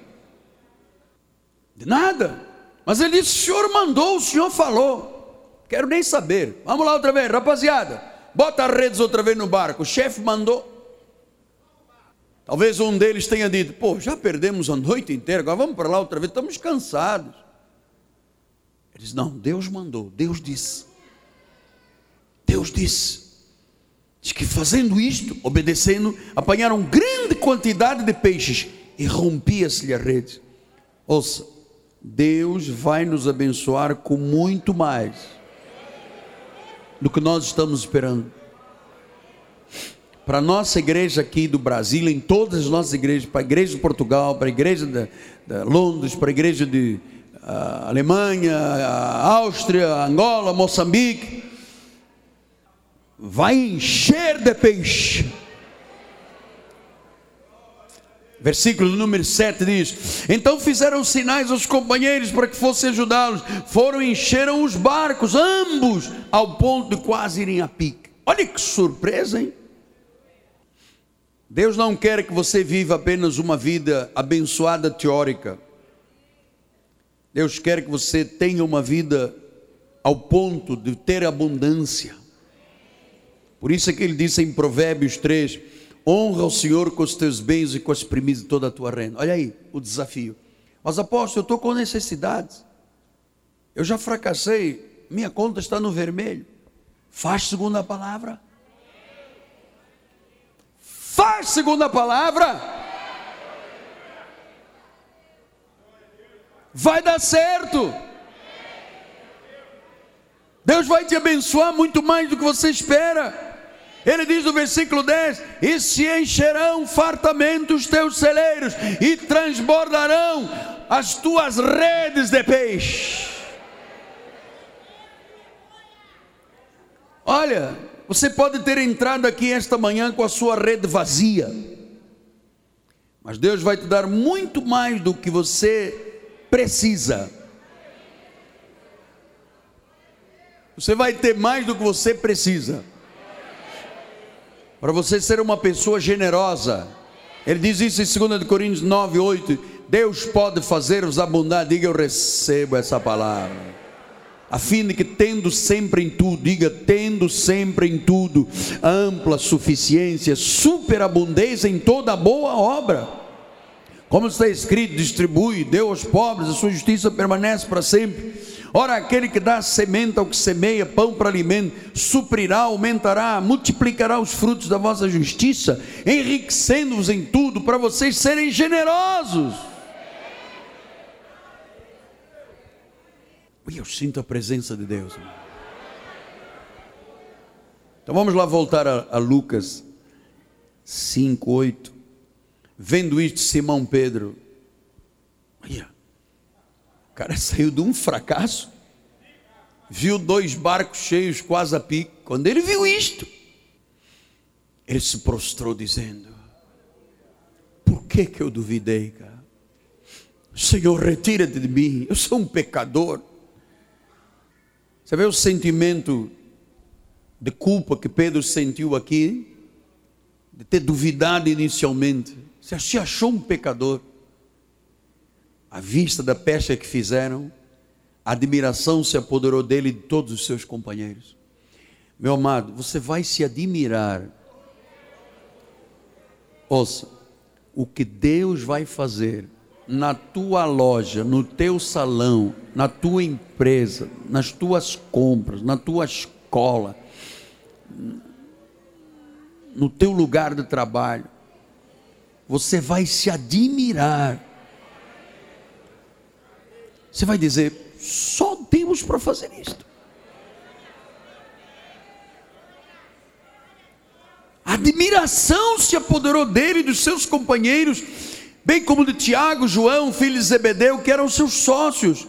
De nada. Mas ele disse: o senhor mandou, o senhor falou. Quero nem saber. Vamos lá outra vez, rapaziada. Bota as redes outra vez no barco. O chefe mandou. Talvez um deles tenha dito: pô, já perdemos a noite inteira, agora vamos para lá outra vez, estamos cansados. Ele disse: não, Deus mandou, Deus disse. Deus disse. Diz que fazendo isto, obedecendo, apanharam grande quantidade de peixes e rompia-se-lhe a rede. Ouça, Deus vai nos abençoar com muito mais do que nós estamos esperando. Para a nossa igreja aqui do Brasil, em todas as nossas igrejas, para a igreja de Portugal, para a igreja de, de Londres, para a igreja de uh, Alemanha, uh, Áustria, Angola, Moçambique, vai encher de peixe Versículo número 7 diz: Então fizeram sinais aos companheiros para que fossem ajudá-los. Foram e encheram os barcos, ambos, ao ponto de quase irem a pique. Olha que surpresa, hein? Deus não quer que você viva apenas uma vida abençoada teórica. Deus quer que você tenha uma vida ao ponto de ter abundância. Por isso é que ele disse em Provérbios 3: honra o Senhor com os teus bens e com as primícias de toda a tua renda. Olha aí o desafio. Mas apóstolo, eu estou com necessidades. Eu já fracassei, minha conta está no vermelho. Faz segundo a palavra. Faz segundo a palavra. Vai dar certo. Deus vai te abençoar muito mais do que você espera. Ele diz no versículo 10: E se encherão fartamente os teus celeiros, e transbordarão as tuas redes de peixe. Olha, você pode ter entrado aqui esta manhã com a sua rede vazia, mas Deus vai te dar muito mais do que você precisa. Você vai ter mais do que você precisa para você ser uma pessoa generosa. Ele diz isso em 2 Coríntios 9, 8. Deus pode fazer-vos abundar. Diga, eu recebo essa palavra. A fim de que, tendo sempre em tudo, diga, tendo sempre em tudo, ampla suficiência, superabundância em toda boa obra. Como está escrito, distribui, deu aos pobres, a sua justiça permanece para sempre. Ora, aquele que dá semente ao que semeia, pão para alimento, suprirá, aumentará, multiplicará os frutos da vossa justiça, enriquecendo-vos em tudo, para vocês serem generosos. E eu sinto a presença de Deus. Então vamos lá voltar a, a Lucas 5, 8. Vendo isto, Simão Pedro, olha, o cara saiu de um fracasso, viu dois barcos cheios quase a pique. Quando ele viu isto, ele se prostrou dizendo: Por que que eu duvidei, cara? Senhor, retira-te de mim, eu sou um pecador. Você vê o sentimento de culpa que Pedro sentiu aqui, de ter duvidado inicialmente. Você se achou um pecador à vista da pecha que fizeram, a admiração se apoderou dele e de todos os seus companheiros. Meu amado, você vai se admirar. Ouça, o que Deus vai fazer na tua loja, no teu salão, na tua empresa, nas tuas compras, na tua escola, no teu lugar de trabalho, você vai se admirar você vai dizer: só Deus para fazer isto. Admiração se apoderou dele e dos seus companheiros, bem como de Tiago, João, filho de Zebedeu, que eram seus sócios.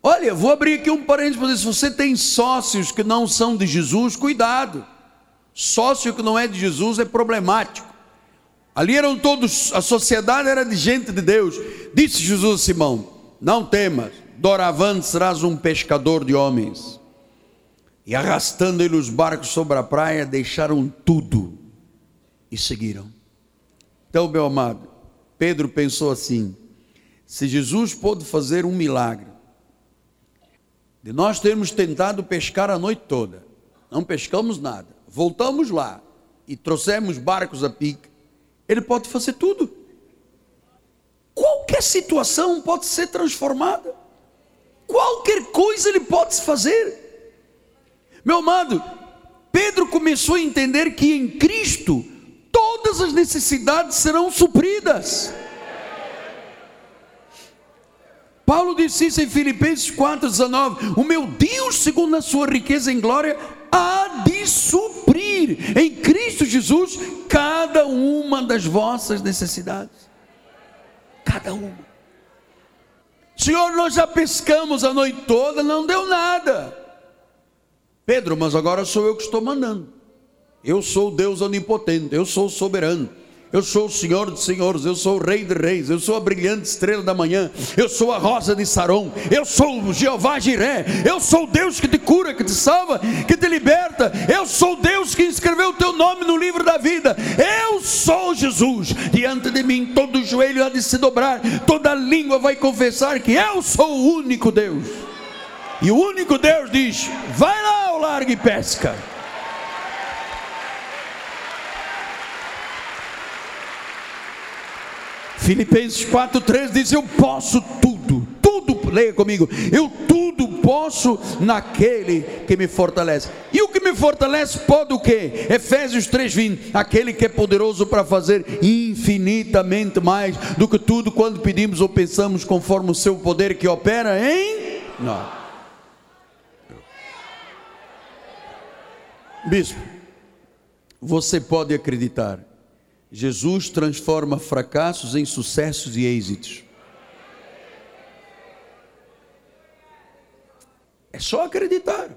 Olha, vou abrir aqui um parênteses para dizer: se você tem sócios que não são de Jesus, cuidado. Sócio que não é de Jesus é problemático. Ali eram todos, a sociedade era de gente de Deus. Disse Jesus a Simão: Não temas, doravante serás um pescador de homens. E arrastando ele os barcos sobre a praia, deixaram tudo e seguiram. Então, meu amado, Pedro pensou assim: se Jesus pôde fazer um milagre, de nós termos tentado pescar a noite toda, não pescamos nada, voltamos lá e trouxemos barcos a pique, ele pode fazer tudo. Qualquer situação pode ser transformada, qualquer coisa ele pode fazer. Meu amado, Pedro começou a entender que em Cristo todas as necessidades serão supridas. Paulo disse isso em Filipenses 4,19: O meu Deus, segundo a sua riqueza em glória, há de suprir em Cristo Jesus cada uma das vossas necessidades. Cada uma. Senhor, nós já pescamos a noite toda, não deu nada. Pedro, mas agora sou eu que estou mandando. Eu sou Deus onipotente, eu sou soberano. Eu sou o Senhor dos Senhores, eu sou o Rei de Reis, eu sou a brilhante estrela da manhã, eu sou a rosa de Saron, eu sou o Jeová Jiré, eu sou o Deus que te cura, que te salva, que te liberta, eu sou o Deus que escreveu o teu nome no livro da vida, eu sou Jesus. Diante de mim todo joelho há de se dobrar, toda língua vai confessar que eu sou o único Deus. E o único Deus diz: vai lá ao e pesca. Filipenses 4,3 diz: Eu posso tudo, tudo, leia comigo, eu tudo posso naquele que me fortalece. E o que me fortalece pode o que? Efésios 3,20: Aquele que é poderoso para fazer infinitamente mais do que tudo quando pedimos ou pensamos, conforme o seu poder que opera em nós. Bispo, você pode acreditar Jesus transforma fracassos em sucessos e êxitos. É só acreditar.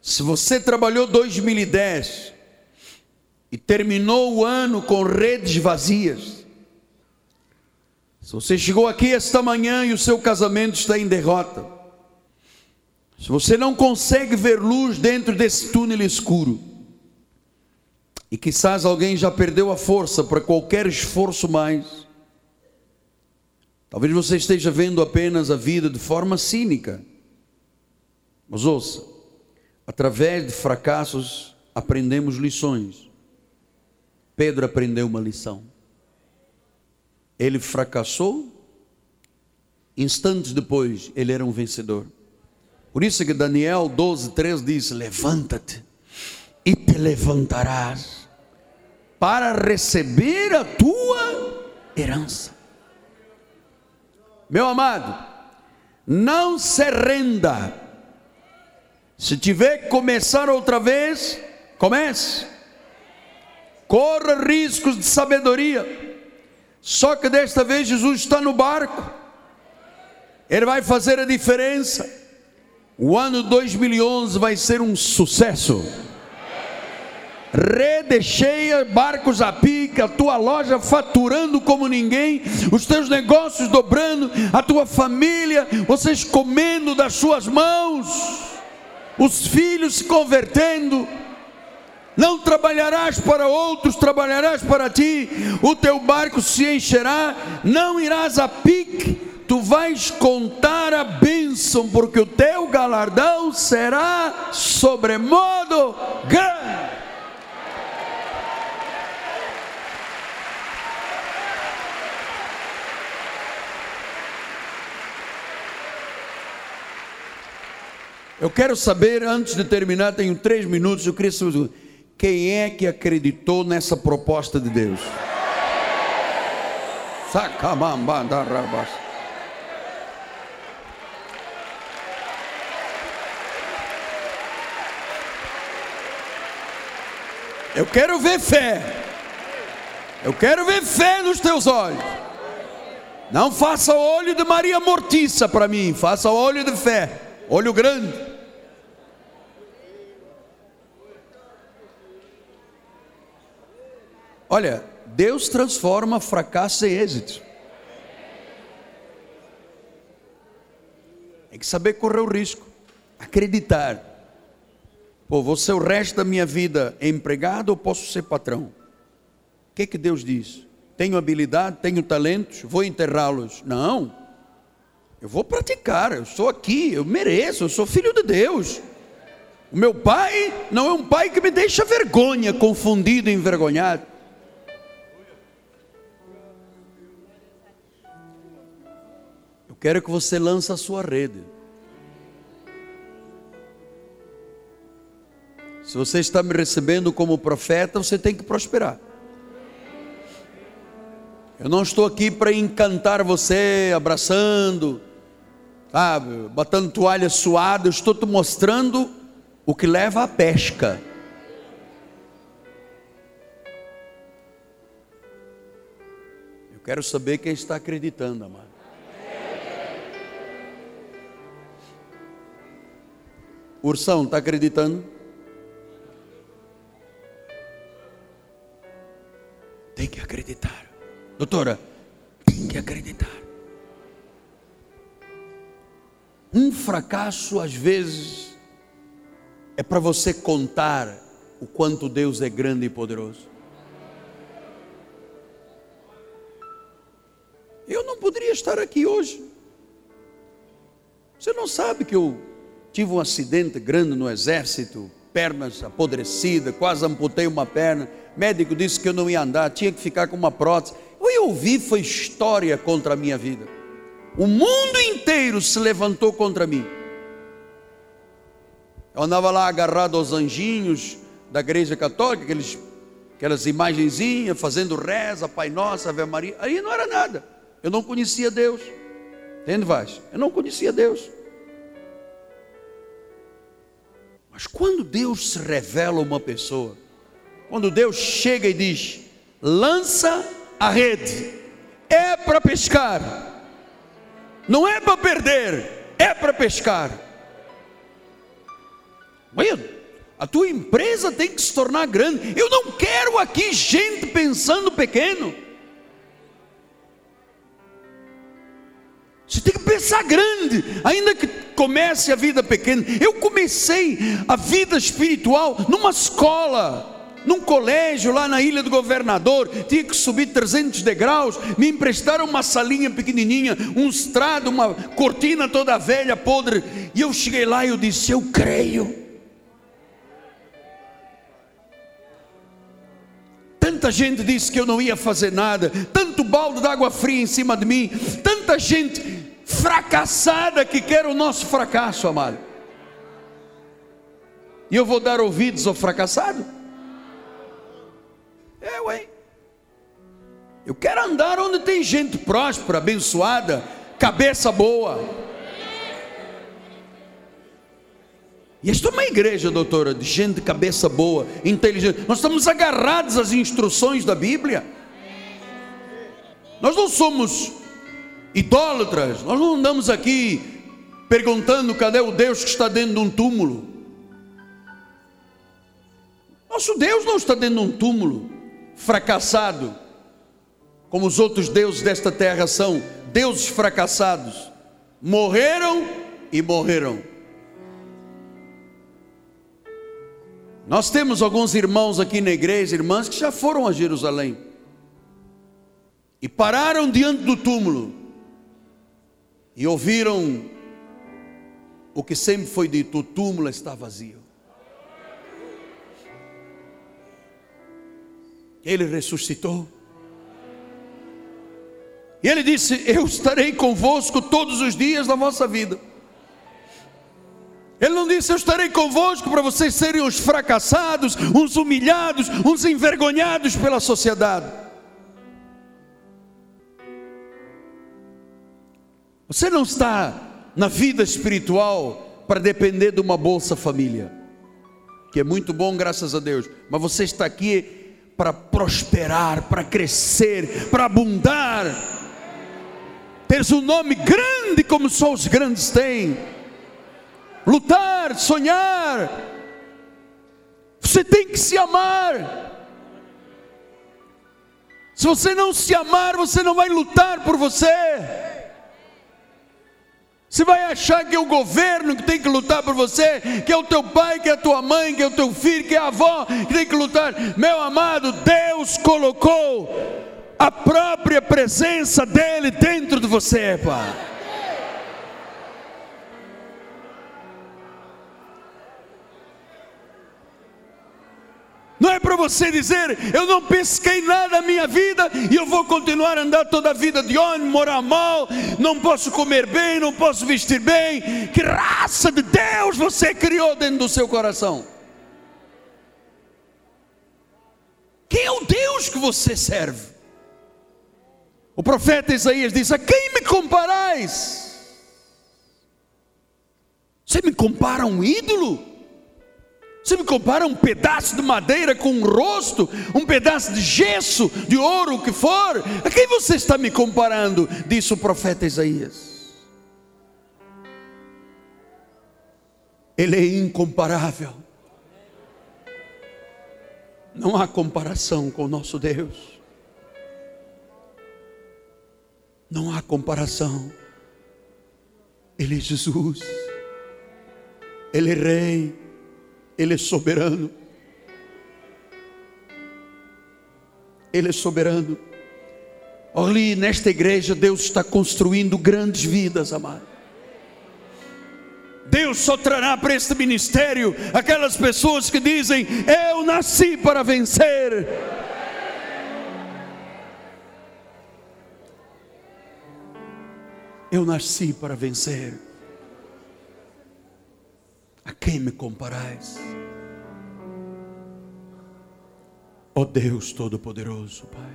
Se você trabalhou 2010 e terminou o ano com redes vazias, se você chegou aqui esta manhã e o seu casamento está em derrota, se você não consegue ver luz dentro desse túnel escuro, e quizás alguém já perdeu a força para qualquer esforço mais. Talvez você esteja vendo apenas a vida de forma cínica. Mas ouça, através de fracassos aprendemos lições. Pedro aprendeu uma lição. Ele fracassou, instantes depois ele era um vencedor. Por isso que Daniel 12, 3 diz: Levanta-te e te levantarás para receber a tua herança. Meu amado, não se renda. Se tiver que começar outra vez, comece. Corra riscos de sabedoria. Só que desta vez Jesus está no barco. Ele vai fazer a diferença. O ano 2011 vai ser um sucesso rede cheia, barcos a pique, a tua loja faturando como ninguém, os teus negócios dobrando, a tua família, vocês comendo das suas mãos, os filhos se convertendo. Não trabalharás para outros, trabalharás para ti. O teu barco se encherá, não irás a pique. Tu vais contar a bênção, porque o teu galardão será sobremodo grande. Eu quero saber, antes de terminar, tenho três minutos, eu queria saber quem é que acreditou nessa proposta de Deus. Sacamambandarabas. Eu quero ver fé. Eu quero ver fé nos teus olhos. Não faça olho de Maria Mortiça para mim, faça olho de fé, olho grande. Olha, Deus transforma fracasso em êxito. Tem que saber correr o risco, acreditar. Pô, vou ser o resto da minha vida empregado ou posso ser patrão? O que, que Deus diz? Tenho habilidade, tenho talentos, vou enterrá-los. Não. Eu vou praticar, eu sou aqui, eu mereço, eu sou filho de Deus. O meu pai não é um pai que me deixa vergonha, confundido, envergonhado. Quero que você lance a sua rede. Se você está me recebendo como profeta, você tem que prosperar. Eu não estou aqui para encantar você, abraçando, sabe, botando toalha suada, eu estou te mostrando o que leva à pesca. Eu quero saber quem está acreditando, amado. Ursão, está acreditando? Tem que acreditar. Doutora, tem que acreditar. Um fracasso, às vezes, é para você contar o quanto Deus é grande e poderoso. Eu não poderia estar aqui hoje. Você não sabe que eu tive um acidente grande no exército, pernas apodrecidas, quase amputei uma perna médico disse que eu não ia andar, tinha que ficar com uma prótese. Eu ouvi foi história contra a minha vida. O mundo inteiro se levantou contra mim. Eu andava lá agarrado aos anjinhos da igreja católica, aqueles, aquelas imagenzinhas, fazendo reza, Pai Nosso, Ave Maria. Aí não era nada. Eu não conhecia Deus. Entende, Vaz? Eu não conhecia Deus. Mas quando Deus se revela a uma pessoa, quando Deus chega e diz: lança a rede, é para pescar, não é para perder, é para pescar. Olha, a tua empresa tem que se tornar grande. Eu não quero aqui gente pensando pequeno. Você tem que pensar grande, ainda que comece a vida pequena. Eu comecei a vida espiritual numa escola num colégio lá na Ilha do Governador, tinha que subir 300 degraus, me emprestaram uma salinha pequenininha, um estrado, uma cortina toda velha, podre, e eu cheguei lá e eu disse: Eu creio. Tanta gente disse que eu não ia fazer nada, tanto balde de água fria em cima de mim, tanta gente fracassada que quer o nosso fracasso, amado. E eu vou dar ouvidos ao fracassado? É, ué. Eu quero andar onde tem gente próspera, abençoada, cabeça boa. E esta é uma igreja, doutora, de gente de cabeça boa, inteligente. Nós estamos agarrados às instruções da Bíblia. Nós não somos idólatras, nós não andamos aqui perguntando cadê o Deus que está dentro de um túmulo. Nosso Deus não está dentro de um túmulo fracassado, como os outros deuses desta terra são deuses fracassados, morreram e morreram. Nós temos alguns irmãos aqui na igreja, irmãs que já foram a Jerusalém e pararam diante do túmulo e ouviram o que sempre foi dito: o túmulo está vazio. Ele ressuscitou. E ele disse: Eu estarei convosco todos os dias da vossa vida. Ele não disse: Eu estarei convosco para vocês serem os fracassados, uns humilhados, uns envergonhados pela sociedade. Você não está na vida espiritual para depender de uma bolsa família. que é muito bom, graças a Deus, mas você está aqui para prosperar, para crescer, para abundar. Teres um nome grande como só os grandes têm. Lutar, sonhar. Você tem que se amar. Se você não se amar, você não vai lutar por você. Você vai achar que é o governo que tem que lutar por você, que é o teu pai, que é a tua mãe, que é o teu filho, que é a avó que tem que lutar. Meu amado, Deus colocou a própria presença dele dentro de você, pai. Não é para você dizer, eu não pesquei nada na minha vida e eu vou continuar a andar toda a vida de ônibus, morar mal, não posso comer bem, não posso vestir bem. Que raça de Deus você criou dentro do seu coração? Quem é o Deus que você serve? O profeta Isaías diz: A quem me comparais? Você me compara a um ídolo? Você me compara um pedaço de madeira com um rosto, um pedaço de gesso, de ouro, o que for? A quem você está me comparando? Disse o profeta Isaías. Ele é incomparável. Não há comparação com o nosso Deus. Não há comparação. Ele é Jesus. Ele é Rei. Ele é soberano. Ele é soberano. Ali nesta igreja, Deus está construindo grandes vidas, amado. Deus só trará para este ministério aquelas pessoas que dizem: Eu nasci para vencer. Eu nasci para vencer. A quem me comparais? Ó oh Deus Todo-Poderoso, Pai.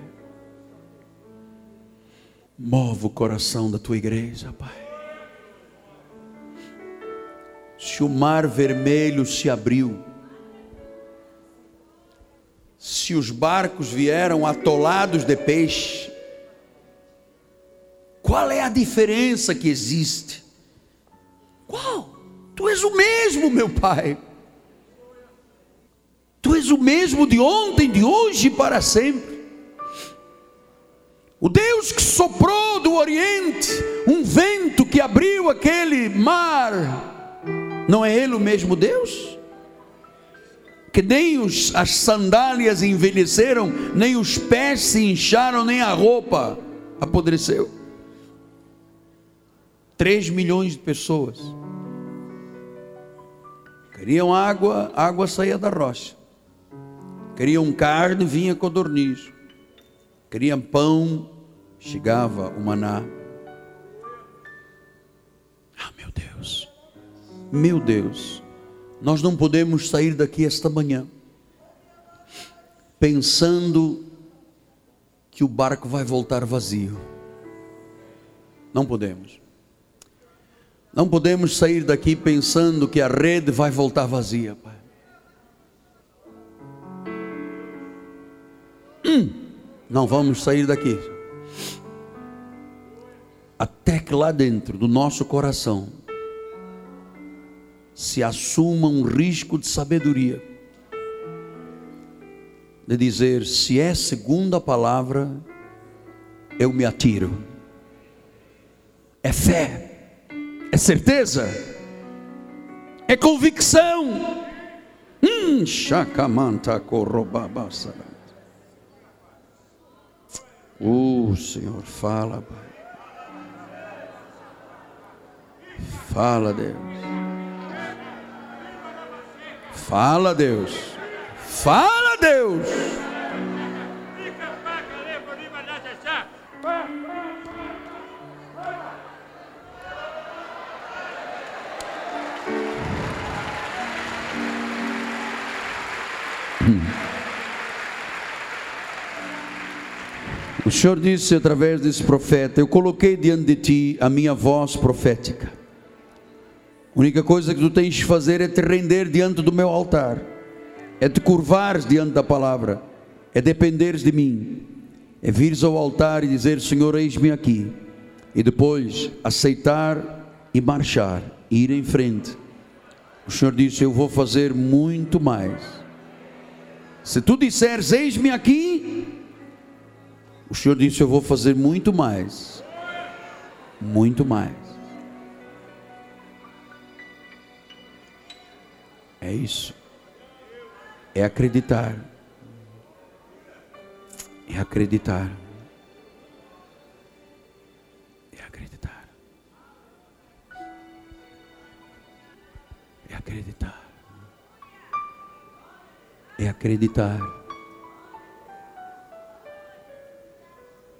Move o coração da tua igreja, Pai. Se o mar vermelho se abriu, se os barcos vieram atolados de peixe, qual é a diferença que existe? Qual? Tu és o mesmo, meu Pai. Tu és o mesmo de ontem, de hoje e para sempre. O Deus que soprou do Oriente um vento que abriu aquele mar, não é Ele o mesmo Deus? Que nem os, as sandálias envelheceram, nem os pés se incharam, nem a roupa apodreceu. Três milhões de pessoas Queriam água, água saía da rocha. Queriam carne, vinha codorniz. Queriam pão, chegava o maná. Ah, meu Deus, meu Deus, nós não podemos sair daqui esta manhã pensando que o barco vai voltar vazio. Não podemos. Não podemos sair daqui pensando que a rede vai voltar vazia, Pai. Hum, não vamos sair daqui. Até que lá dentro do nosso coração se assuma um risco de sabedoria. De dizer, se é segunda palavra, eu me atiro. É fé é certeza, é convicção. Hum, chacamanta corrobabassa. O Senhor fala, Pai. Fala, Deus. Fala, Deus. Fala, Deus. O Senhor disse através desse profeta: Eu coloquei diante de ti a minha voz profética. A única coisa que tu tens de fazer é te render diante do meu altar. é te curvares diante da palavra, é dependeres de mim, é vires ao altar e dizer: Senhor, eis-me aqui, e depois aceitar e marchar, e ir em frente. O Senhor disse: Eu vou fazer muito mais. Se tu disseres: Eis-me aqui, o Senhor disse: Eu vou fazer muito mais. Muito mais. É isso. É acreditar. É acreditar. É acreditar. É acreditar. É acreditar.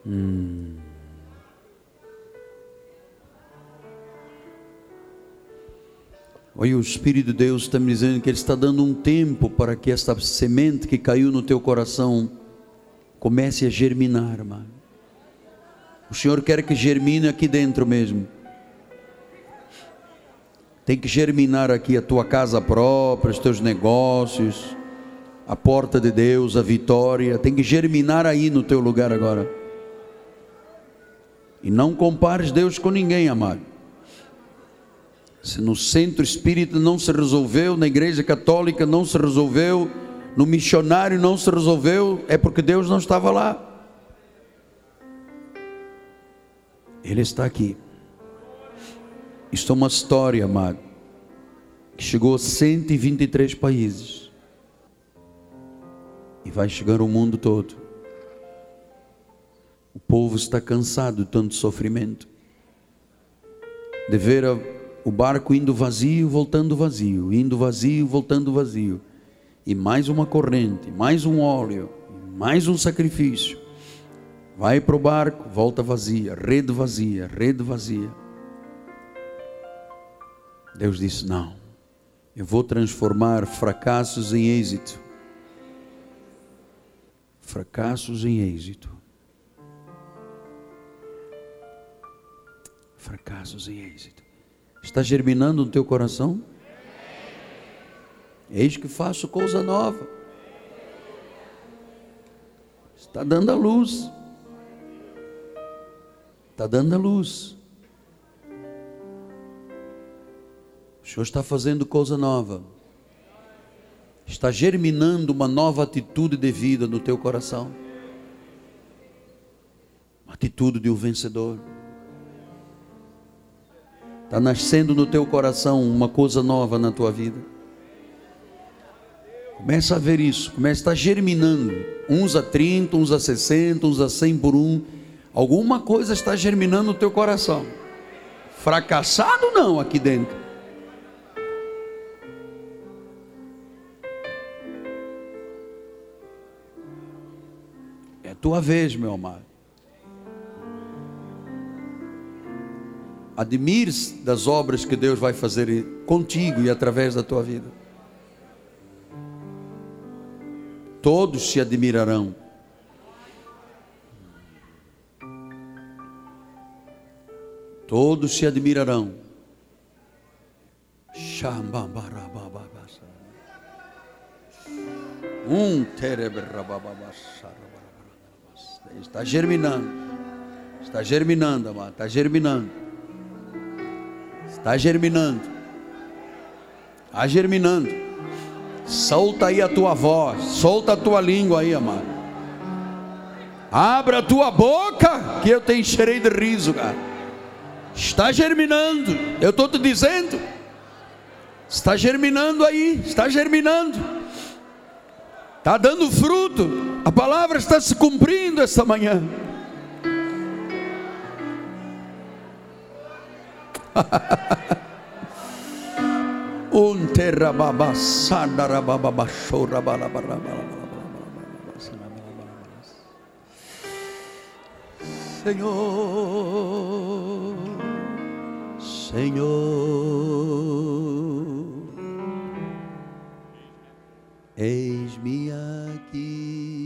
Hum. Olha, o Espírito de Deus está me dizendo que Ele está dando um tempo para que esta semente que caiu no teu coração comece a germinar, mano. O Senhor quer que germine aqui dentro mesmo. Tem que germinar aqui a tua casa própria, os teus negócios, a porta de Deus, a vitória. Tem que germinar aí no teu lugar agora. E não compares Deus com ninguém, amado. Se no centro espírita não se resolveu, na igreja católica não se resolveu, no missionário não se resolveu, é porque Deus não estava lá. Ele está aqui. Isto é uma história, amado, que chegou a 123 países e vai chegar ao mundo todo. Povo está cansado de tanto sofrimento, de ver o barco indo vazio, voltando vazio, indo vazio, voltando vazio. E mais uma corrente, mais um óleo, mais um sacrifício. Vai para o barco, volta vazia, rede vazia, rede vazia. Deus disse: Não, eu vou transformar fracassos em êxito. Fracassos em êxito. Fracassos em êxito. Está germinando no teu coração? Eis que faço coisa nova. Está dando a luz. Está dando a luz. O Senhor está fazendo coisa nova. Está germinando uma nova atitude de vida no teu coração. Uma atitude de um vencedor. Está nascendo no teu coração uma coisa nova na tua vida. Começa a ver isso, começa a estar germinando. Uns a 30, uns a 60, uns a 100 por um. Alguma coisa está germinando no teu coração. Fracassado não aqui dentro. É tua vez, meu amado. Admires das obras que Deus vai fazer contigo e através da tua vida. Todos se admirarão. Todos se admirarão. Um Está germinando. Está germinando, amado. Está germinando. Está germinando. Está germinando. Solta aí a tua voz. Solta a tua língua aí, amado. Abra a tua boca, que eu te encherei de riso, cara. Está germinando. Eu estou te dizendo. Está germinando aí. Está germinando. Está dando fruto. A palavra está se cumprindo esta manhã. Senhor, Senhor, eis-me aqui.